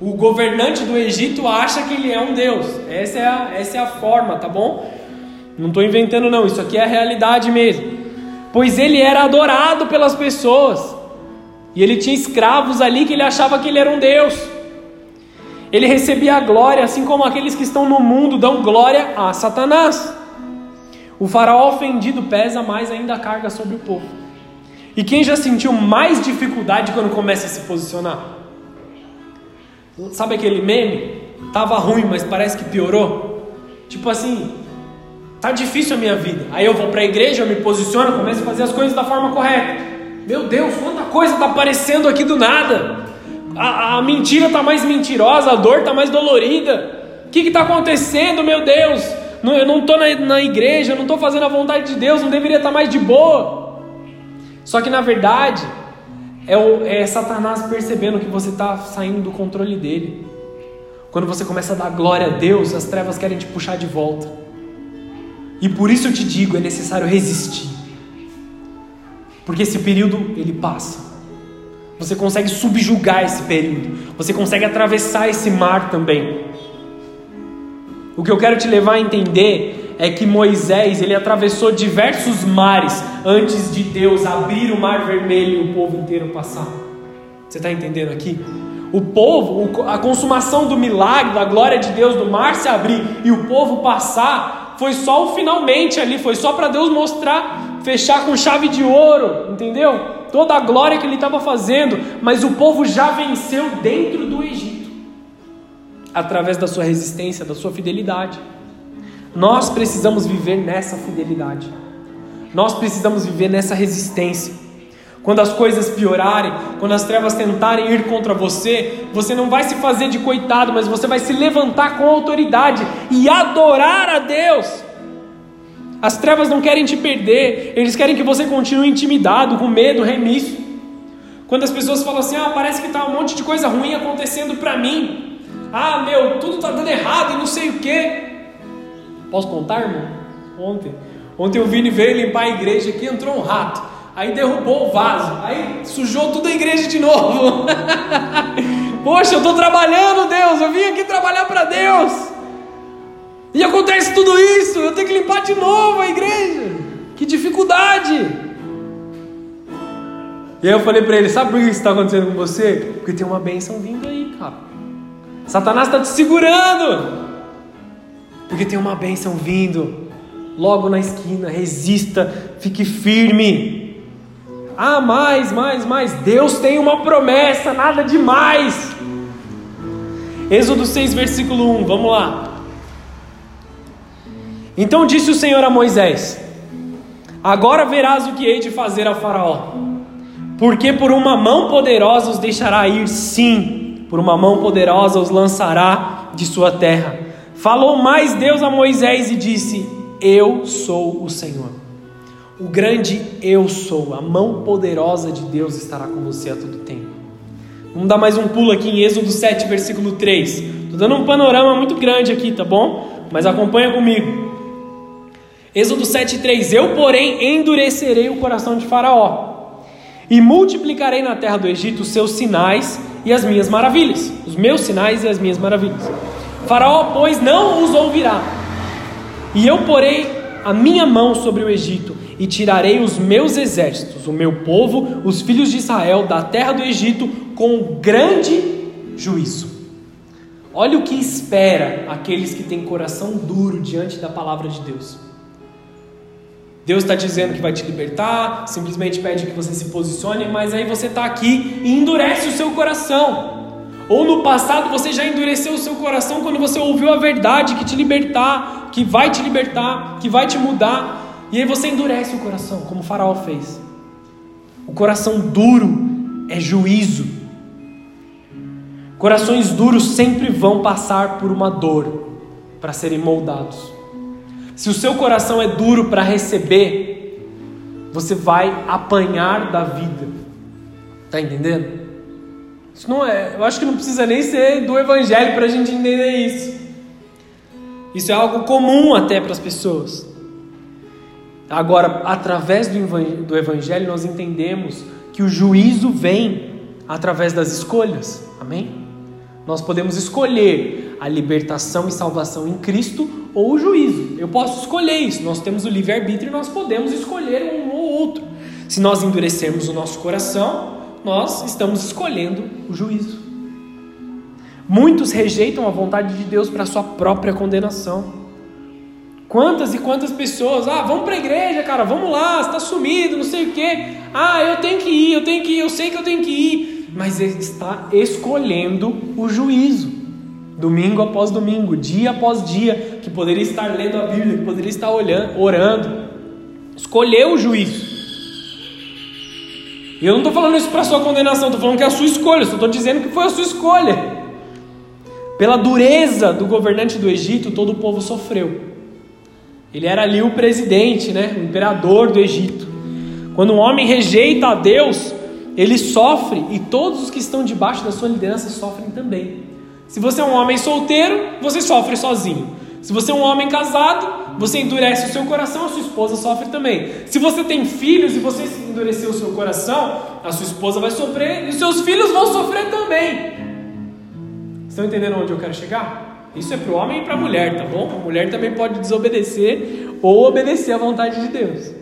O governante do Egito acha que ele é um Deus. Essa é a, essa é a forma, tá bom? Não estou inventando, não. Isso aqui é a realidade mesmo pois ele era adorado pelas pessoas. E ele tinha escravos ali que ele achava que ele era um Deus. Ele recebia a glória, assim como aqueles que estão no mundo dão glória a Satanás. O faraó ofendido pesa mais ainda a carga sobre o povo. E quem já sentiu mais dificuldade quando começa a se posicionar? Sabe aquele meme? Tava ruim, mas parece que piorou. Tipo assim, Tá difícil a minha vida. Aí eu vou para a igreja, eu me posiciono, começo a fazer as coisas da forma correta. Meu Deus, quanta coisa está aparecendo aqui do nada. A, a mentira está mais mentirosa, a dor está mais dolorida. O que está acontecendo, meu Deus? Não, eu não estou na, na, igreja, eu não estou fazendo a vontade de Deus, não deveria estar tá mais de boa. Só que na verdade, é, o, é Satanás percebendo que você está saindo do controle dele. Quando você começa a dar glória a Deus, as trevas querem te puxar de volta. E por isso eu te digo, é necessário resistir. Porque esse período ele passa. Você consegue subjugar esse período. Você consegue atravessar esse mar também. O que eu quero te levar a entender é que Moisés ele atravessou diversos mares antes de Deus abrir o mar vermelho e o povo inteiro passar. Você está entendendo aqui? O povo, a consumação do milagre, da glória de Deus do mar se abrir e o povo passar, foi só o finalmente ali, foi só para Deus mostrar, fechar com chave de ouro, entendeu? Toda a glória que ele estava fazendo, mas o povo já venceu dentro do Egito, através da sua resistência, da sua fidelidade. Nós precisamos viver nessa fidelidade, nós precisamos viver nessa resistência. Quando as coisas piorarem, quando as trevas tentarem ir contra você, você não vai se fazer de coitado, mas você vai se levantar com autoridade e adorar a Deus. As trevas não querem te perder, eles querem que você continue intimidado, com medo, remisso. Quando as pessoas falam assim: ah, parece que está um monte de coisa ruim acontecendo para mim. Ah, meu, tudo está dando errado e não sei o que. Posso contar, irmão? Ontem. Ontem o Vini veio limpar a igreja aqui entrou um rato. Aí derrubou o vaso. Aí sujou toda a igreja de novo. Poxa, eu estou trabalhando, Deus. Eu vim aqui trabalhar para Deus. E acontece tudo isso, eu tenho que limpar de novo a igreja. Que dificuldade! E aí eu falei para ele: Sabe por que isso está acontecendo com você? Porque tem uma bênção vindo aí, cara. Satanás está te segurando. Porque tem uma bênção vindo. Logo na esquina, resista, fique firme. Ah, mais, mais, mais. Deus tem uma promessa, nada demais. Êxodo 6, versículo 1, vamos lá. Então disse o Senhor a Moisés: Agora verás o que hei de fazer a Faraó, porque por uma mão poderosa os deixará ir, sim, por uma mão poderosa os lançará de sua terra. Falou mais Deus a Moisés e disse: Eu sou o Senhor. O grande eu sou, a mão poderosa de Deus estará com você a todo tempo. Vamos dar mais um pulo aqui em Êxodo 7, versículo 3. Estou dando um panorama muito grande aqui, tá bom? Mas acompanha comigo. Êxodo 7,3: Eu, porém, endurecerei o coração de Faraó, e multiplicarei na terra do Egito os seus sinais e as minhas maravilhas, os meus sinais e as minhas maravilhas. Faraó, pois, não os ouvirá, e eu porei a minha mão sobre o Egito, e tirarei os meus exércitos, o meu povo, os filhos de Israel, da terra do Egito, com grande juízo. Olha o que espera aqueles que têm coração duro diante da palavra de Deus. Deus está dizendo que vai te libertar, simplesmente pede que você se posicione, mas aí você está aqui e endurece o seu coração. Ou no passado você já endureceu o seu coração quando você ouviu a verdade que te libertar, que vai te libertar, que vai te mudar, e aí você endurece o coração, como o Faraó fez. O coração duro é juízo. Corações duros sempre vão passar por uma dor para serem moldados. Se o seu coração é duro para receber, você vai apanhar da vida. Tá entendendo? Isso não é, eu acho que não precisa nem ser do evangelho para a gente entender isso. Isso é algo comum até para as pessoas. Agora, através do evangelho, nós entendemos que o juízo vem através das escolhas. Amém? Nós podemos escolher a libertação e salvação em Cristo ou o juízo. Eu posso escolher isso. Nós temos o livre-arbítrio e nós podemos escolher um ou outro. Se nós endurecermos o nosso coração, nós estamos escolhendo o juízo. Muitos rejeitam a vontade de Deus para sua própria condenação. Quantas e quantas pessoas, ah, vamos para a igreja, cara, vamos lá, está sumido, não sei o quê. Ah, eu tenho que ir, eu tenho que ir, eu sei que eu tenho que ir. Mas ele está escolhendo o juízo domingo após domingo, dia após dia, que poderia estar lendo a Bíblia, que poderia estar olhando, orando. Escolheu o juízo. E eu não estou falando isso para sua condenação, estou falando que é a sua escolha, só estou dizendo que foi a sua escolha. Pela dureza do governante do Egito, todo o povo sofreu. Ele era ali o presidente, né, o imperador do Egito. Quando um homem rejeita a Deus, ele sofre e todos os que estão debaixo da sua liderança sofrem também. Se você é um homem solteiro, você sofre sozinho. Se você é um homem casado, você endurece o seu coração, a sua esposa sofre também. Se você tem filhos e você endurecer o seu coração, a sua esposa vai sofrer e seus filhos vão sofrer também. Estão entendendo onde eu quero chegar? Isso é para o homem e para a mulher, tá bom? A mulher também pode desobedecer ou obedecer à vontade de Deus.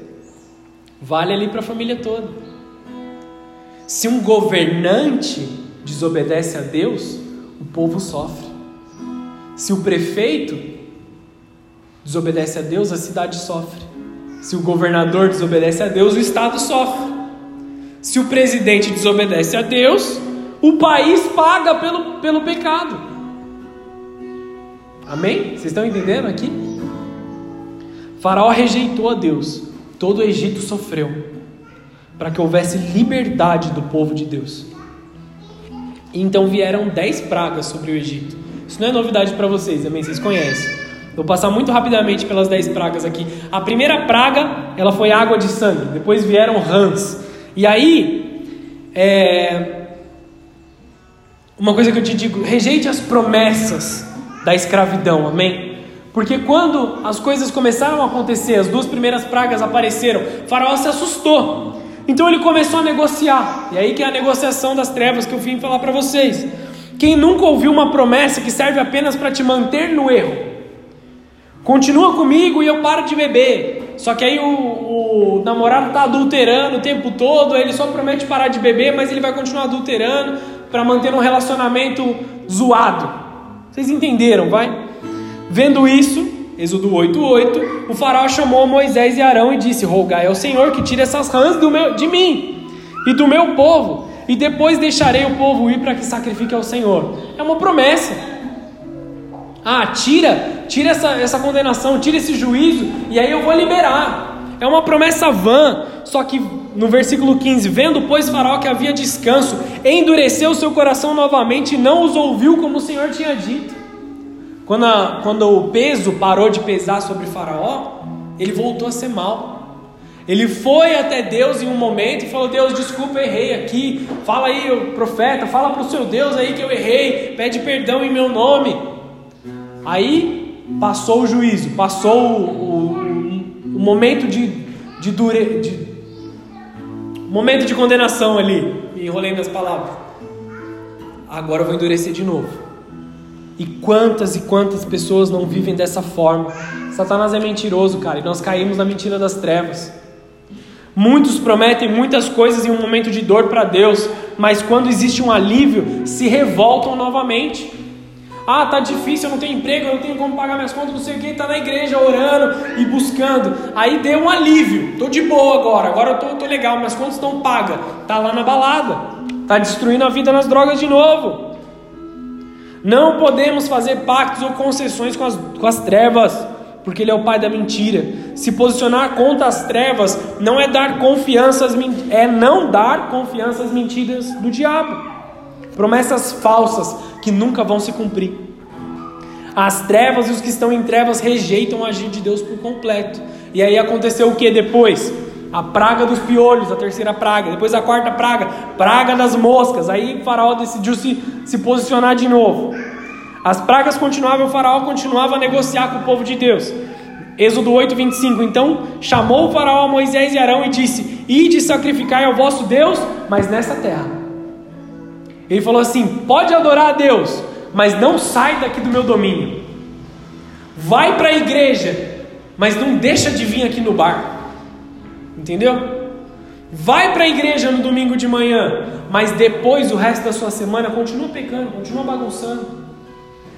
Vale ali para a família toda. Se um governante desobedece a Deus, o povo sofre. Se o prefeito desobedece a Deus, a cidade sofre. Se o governador desobedece a Deus, o estado sofre. Se o presidente desobedece a Deus, o país paga pelo, pelo pecado. Amém? Vocês estão entendendo aqui? Faraó rejeitou a Deus, todo o Egito sofreu. para que houvesse liberdade do povo de Deus. E então vieram dez pragas sobre o Egito. Isso não é novidade para vocês, também vocês conhecem. Vou passar muito rapidamente pelas dez pragas aqui. A primeira praga, ela foi água de sangue. Depois vieram rãs. E aí, é... uma coisa que eu te digo: rejeite as promessas da escravidão, amém? Porque quando as coisas começaram a acontecer, as duas primeiras pragas apareceram, Faraó se assustou. Então ele começou a negociar. E aí que é a negociação das trevas que eu vim falar para vocês. Quem nunca ouviu uma promessa que serve apenas para te manter no erro? Continua comigo e eu paro de beber. Só que aí o, o namorado está adulterando o tempo todo, ele só promete parar de beber, mas ele vai continuar adulterando para manter um relacionamento zoado. Vocês entenderam, vai? Vendo isso, Êxodo 8:8, o faraó chamou Moisés e Arão e disse: Rogai ao Senhor que tire essas rãs do meu, de mim e do meu povo, e depois deixarei o povo ir para que sacrifique ao Senhor. É uma promessa. Ah, tira, tira essa, essa condenação, tira esse juízo, e aí eu vou liberar. É uma promessa vã, só que no versículo 15: Vendo, pois, Faraó que havia descanso, endureceu seu coração novamente e não os ouviu como o Senhor tinha dito. Quando, a, quando o peso parou de pesar sobre Faraó, ele voltou a ser mal. Ele foi até Deus em um momento e falou: Deus, desculpa, eu errei aqui. Fala aí, profeta, fala para o seu Deus aí que eu errei. Pede perdão em meu nome. Aí passou o juízo, passou o, o momento de, de, dure, de momento de condenação ali. Enrolei nas palavras. Agora eu vou endurecer de novo. E quantas e quantas pessoas não vivem dessa forma? Satanás é mentiroso, cara, e nós caímos na mentira das trevas. Muitos prometem muitas coisas em um momento de dor para Deus, mas quando existe um alívio, se revoltam novamente. Ah, tá difícil, eu não tenho emprego, eu não tenho como pagar minhas contas, não sei o que, tá na igreja orando e buscando. Aí deu um alívio, tô de boa agora, agora eu tô, tô legal, minhas contas estão pagas. Tá lá na balada, tá destruindo a vida nas drogas de novo. Não podemos fazer pactos ou concessões com as, com as trevas, porque ele é o pai da mentira. Se posicionar contra as trevas não é dar confianças, é não dar confiança às mentiras do diabo. Promessas falsas que nunca vão se cumprir. As trevas e os que estão em trevas rejeitam o agir de Deus por completo. E aí aconteceu o que depois? A praga dos piolhos, a terceira praga. Depois a quarta praga, praga das moscas. Aí o faraó decidiu se, se posicionar de novo. As pragas continuavam, o faraó continuava a negociar com o povo de Deus. Êxodo 8, 25. Então chamou o faraó a Moisés e Arão e disse: Ide sacrificar ao vosso Deus, mas nessa terra. Ele falou assim: Pode adorar a Deus, mas não sai daqui do meu domínio. Vai para a igreja, mas não deixa de vir aqui no bar. Entendeu? Vai para a igreja no domingo de manhã, mas depois o resto da sua semana continua pecando, continua bagunçando.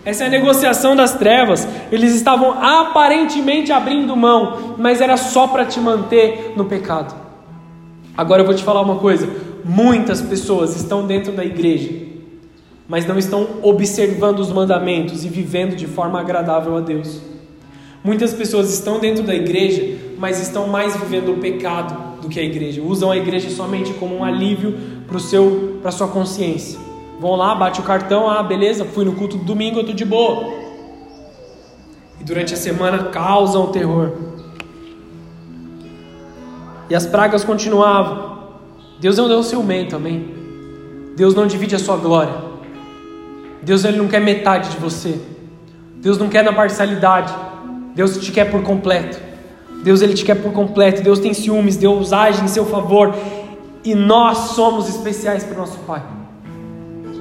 Essa é a negociação das trevas. Eles estavam aparentemente abrindo mão, mas era só para te manter no pecado. Agora eu vou te falar uma coisa: muitas pessoas estão dentro da igreja, mas não estão observando os mandamentos e vivendo de forma agradável a Deus. Muitas pessoas estão dentro da igreja, mas estão mais vivendo o pecado do que a igreja. Usam a igreja somente como um alívio para para sua consciência. Vão lá, bate o cartão, ah, beleza, fui no culto do domingo, eu estou de boa. E durante a semana causam terror. E as pragas continuavam. Deus é um Deus ciumento, amém? Deus não divide a sua glória. Deus ele não quer metade de você. Deus não quer na parcialidade. Deus te quer por completo. Deus ele te quer por completo. Deus tem ciúmes, Deus age em seu favor. E nós somos especiais para o nosso Pai.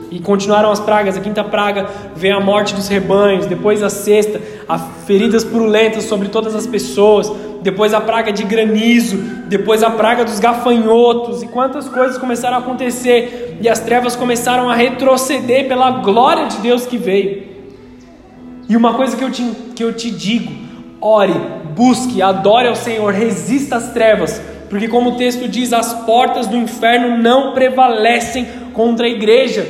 E continuaram as pragas. A quinta praga vem a morte dos rebanhos. Depois a sexta, a feridas purulentas sobre todas as pessoas. Depois a praga de granizo. Depois a praga dos gafanhotos. E quantas coisas começaram a acontecer. E as trevas começaram a retroceder pela glória de Deus que veio. E uma coisa que eu te, que eu te digo: ore, busque, adore ao Senhor, resista às trevas, porque, como o texto diz, as portas do inferno não prevalecem contra a igreja.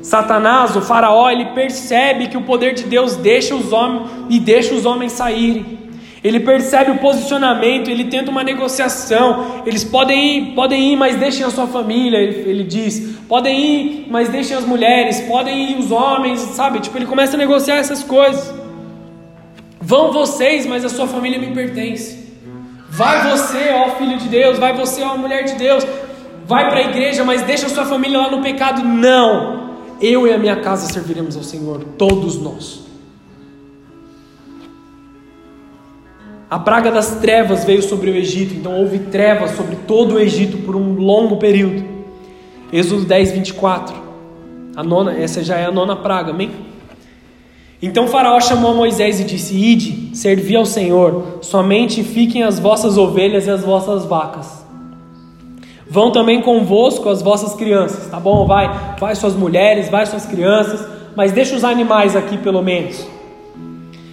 Satanás, o Faraó, ele percebe que o poder de Deus deixa os homens e deixa os homens saírem. Ele percebe o posicionamento, ele tenta uma negociação. Eles podem ir, podem ir, mas deixem a sua família, ele, diz. Podem ir, mas deixem as mulheres. Podem ir os homens, sabe? Tipo, ele começa a negociar essas coisas. Vão vocês, mas a sua família me pertence. Vai você, ó filho de Deus, vai você, ó mulher de Deus. Vai para a igreja, mas deixa a sua família lá no pecado. Não. Eu e a minha casa serviremos ao Senhor, todos nós. A praga das trevas veio sobre o Egito, então houve trevas sobre todo o Egito por um longo período. Êxodo 10, 24. A nona, essa já é a nona praga, amém? Então Faraó chamou Moisés e disse: Ide, servi ao Senhor, somente fiquem as vossas ovelhas e as vossas vacas. Vão também convosco as vossas crianças, tá bom? Vai, vai suas mulheres, vai suas crianças, mas deixa os animais aqui pelo menos.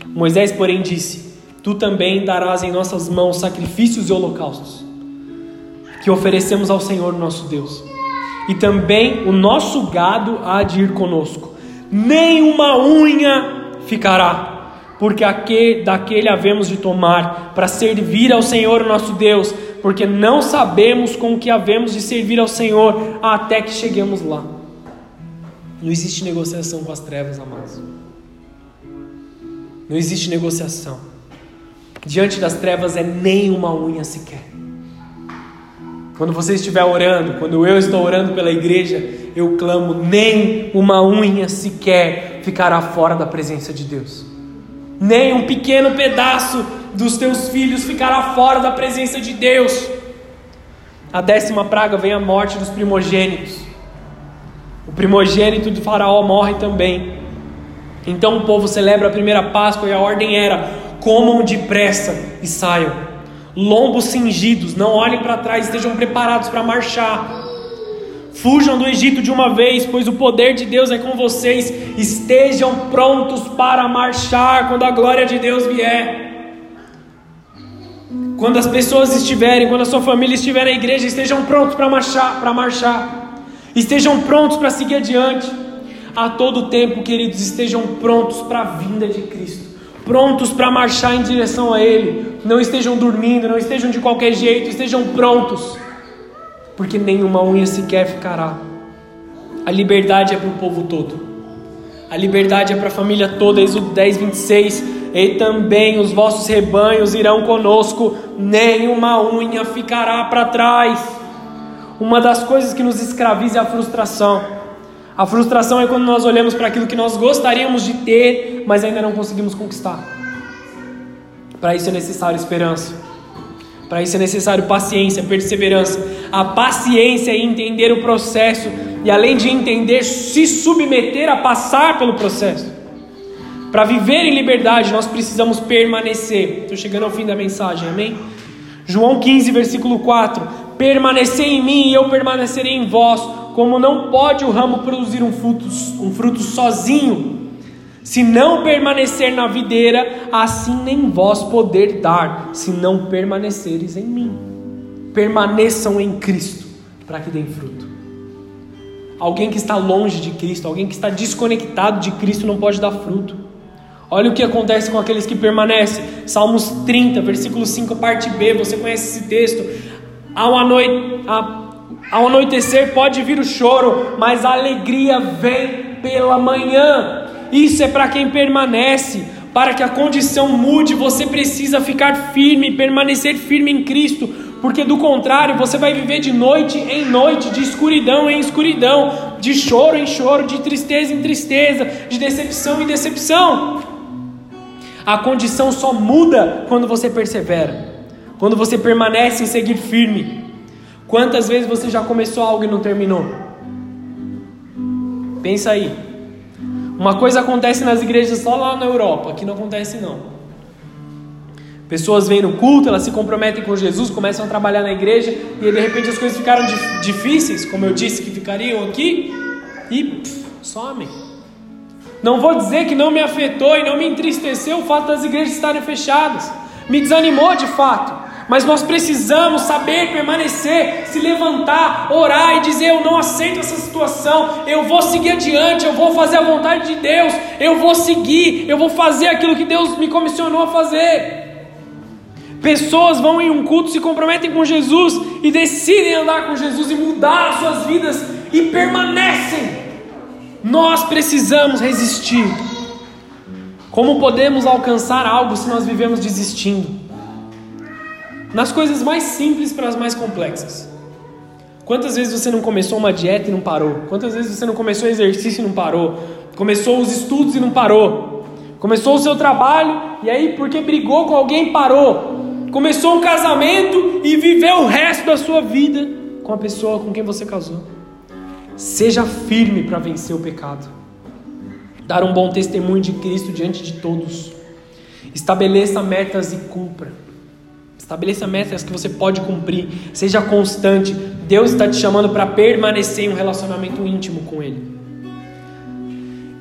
Moisés, porém, disse: tu também darás em nossas mãos sacrifícios e holocaustos, que oferecemos ao Senhor nosso Deus. E também o nosso gado há de ir conosco, nem uma unha ficará, porque aquele, daquele havemos de tomar, para servir ao Senhor nosso Deus, porque não sabemos com que havemos de servir ao Senhor até que cheguemos lá. Não existe negociação com as trevas, amados. Não existe negociação. Diante das trevas é nem uma unha sequer. Quando você estiver orando, quando eu estou orando pela igreja, eu clamo: nem uma unha sequer ficará fora da presença de Deus. Nem um pequeno pedaço dos teus filhos ficará fora da presença de Deus. A décima praga vem a morte dos primogênitos. O primogênito de Faraó morre também. Então o povo celebra a primeira Páscoa e a ordem era: comam depressa e saiam. Lombos cingidos, não olhem para trás, estejam preparados para marchar. Fujam do Egito de uma vez, pois o poder de Deus é com vocês. Estejam prontos para marchar quando a glória de Deus vier. Quando as pessoas estiverem, quando a sua família estiver na igreja, estejam prontos para marchar, para marchar. Estejam prontos para seguir adiante. A todo tempo, queridos, estejam prontos para a vinda de Cristo prontos para marchar em direção a Ele. Não estejam dormindo, não estejam de qualquer jeito, estejam prontos, porque nenhuma unha sequer ficará. A liberdade é para o povo todo, a liberdade é para a família toda. Êxodo 10, 26. E também os vossos rebanhos irão conosco, nenhuma unha ficará para trás. Uma das coisas que nos escraviza é a frustração. A frustração é quando nós olhamos para aquilo que nós gostaríamos de ter, mas ainda não conseguimos conquistar. Para isso é necessário esperança. Para isso é necessário paciência, perseverança. A paciência é entender o processo e, além de entender, se submeter a passar pelo processo. Para viver em liberdade, nós precisamos permanecer. Estou chegando ao fim da mensagem, amém? João 15, versículo 4: Permanecer em mim e eu permanecerei em vós como não pode o ramo produzir um fruto, um fruto sozinho, se não permanecer na videira, assim nem vós poder dar, se não permaneceres em mim. Permaneçam em Cristo, para que deem fruto. Alguém que está longe de Cristo, alguém que está desconectado de Cristo, não pode dar fruto. Olha o que acontece com aqueles que permanecem. Salmos 30, versículo 5, parte B. Você conhece esse texto? Há uma noite, há ao anoitecer pode vir o choro, mas a alegria vem pela manhã. Isso é para quem permanece. Para que a condição mude, você precisa ficar firme, permanecer firme em Cristo, porque do contrário, você vai viver de noite em noite, de escuridão em escuridão, de choro em choro, de tristeza em tristeza, de decepção em decepção. A condição só muda quando você persevera, quando você permanece em seguir firme. Quantas vezes você já começou algo e não terminou? Pensa aí. Uma coisa acontece nas igrejas só lá na Europa, aqui não acontece não. Pessoas vêm no culto, elas se comprometem com Jesus, começam a trabalhar na igreja e de repente as coisas ficaram difíceis, como eu disse que ficariam aqui, e pff, somem. Não vou dizer que não me afetou e não me entristeceu o fato das igrejas estarem fechadas, me desanimou de fato, mas nós precisamos saber permanecer, se levantar, orar e dizer: Eu não aceito essa situação, eu vou seguir adiante, eu vou fazer a vontade de Deus, eu vou seguir, eu vou fazer aquilo que Deus me comissionou a fazer. Pessoas vão em um culto, se comprometem com Jesus e decidem andar com Jesus e mudar as suas vidas e permanecem. Nós precisamos resistir. Como podemos alcançar algo se nós vivemos desistindo? Nas coisas mais simples para as mais complexas. Quantas vezes você não começou uma dieta e não parou? Quantas vezes você não começou exercício e não parou? Começou os estudos e não parou? Começou o seu trabalho e aí, porque brigou com alguém, parou? Começou um casamento e viveu o resto da sua vida com a pessoa com quem você casou. Seja firme para vencer o pecado. Dar um bom testemunho de Cristo diante de todos. Estabeleça metas e cumpra. Estabeleça metas que você pode cumprir. Seja constante. Deus está te chamando para permanecer em um relacionamento íntimo com Ele.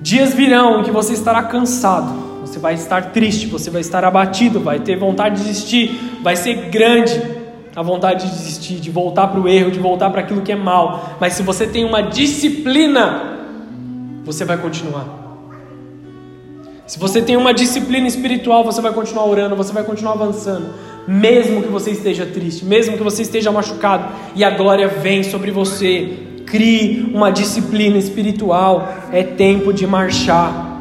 Dias virão em que você estará cansado você vai estar triste, você vai estar abatido, vai ter vontade de desistir, vai ser grande a vontade de desistir, de voltar para o erro, de voltar para aquilo que é mal. Mas se você tem uma disciplina, você vai continuar. Se você tem uma disciplina espiritual, você vai continuar orando, você vai continuar avançando, mesmo que você esteja triste, mesmo que você esteja machucado, e a glória vem sobre você. Crie uma disciplina espiritual, é tempo de marchar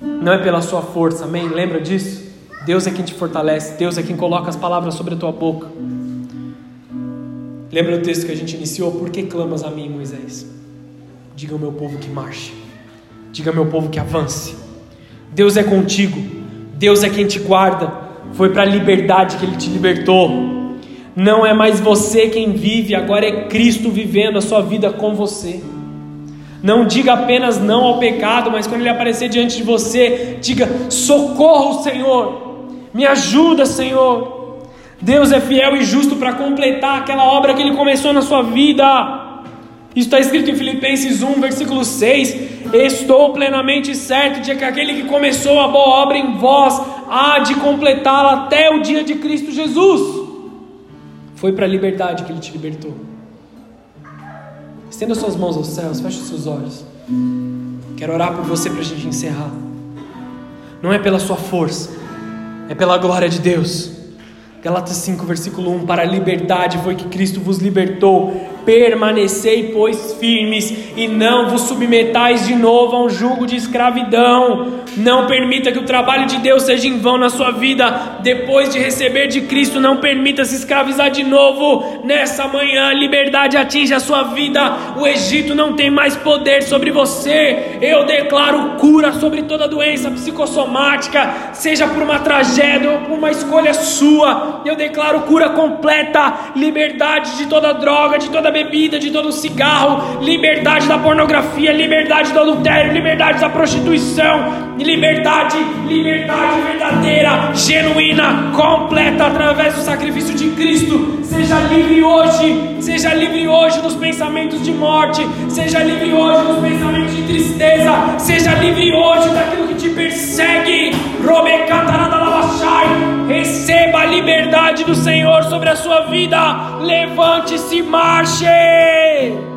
não é pela sua força, amém? Lembra disso? Deus é quem te fortalece, Deus é quem coloca as palavras sobre a tua boca. Lembra o texto que a gente iniciou? Por que clamas a mim, Moisés? Diga ao meu povo que marche, diga ao meu povo que avance. Deus é contigo, Deus é quem te guarda. Foi para a liberdade que Ele te libertou. Não é mais você quem vive, agora é Cristo vivendo a sua vida com você. Não diga apenas não ao pecado, mas quando ele aparecer diante de você, diga: socorro, Senhor, me ajuda, Senhor. Deus é fiel e justo para completar aquela obra que ele começou na sua vida. Isso está escrito em Filipenses 1, versículo 6. Estou plenamente certo de que aquele que começou a boa obra em vós há de completá-la até o dia de Cristo Jesus. Foi para a liberdade que ele te libertou. Estenda suas mãos aos céus, feche seus olhos. Quero orar por você para a gente encerrar. Não é pela sua força, é pela glória de Deus. Galatas 5, versículo 1: Para a liberdade foi que Cristo vos libertou Permanecei, pois, firmes e não vos submetais de novo a um jugo de escravidão. Não permita que o trabalho de Deus seja em vão na sua vida. Depois de receber de Cristo, não permita se escravizar de novo. Nessa manhã, liberdade atinge a sua vida. O Egito não tem mais poder sobre você. Eu declaro cura sobre toda doença psicossomática, seja por uma tragédia ou por uma escolha sua. Eu declaro cura completa, liberdade de toda droga, de toda bebida, de todo cigarro, liberdade da pornografia, liberdade do adultério, liberdade da prostituição, liberdade, liberdade verdadeira, genuína, completa através do sacrifício de Cristo. Seja livre hoje, seja livre hoje dos pensamentos de morte, seja livre hoje dos pensamentos de tristeza, seja livre hoje daquilo que te persegue. Receba a liberdade do Senhor sobre a sua vida. Levante-se, marche.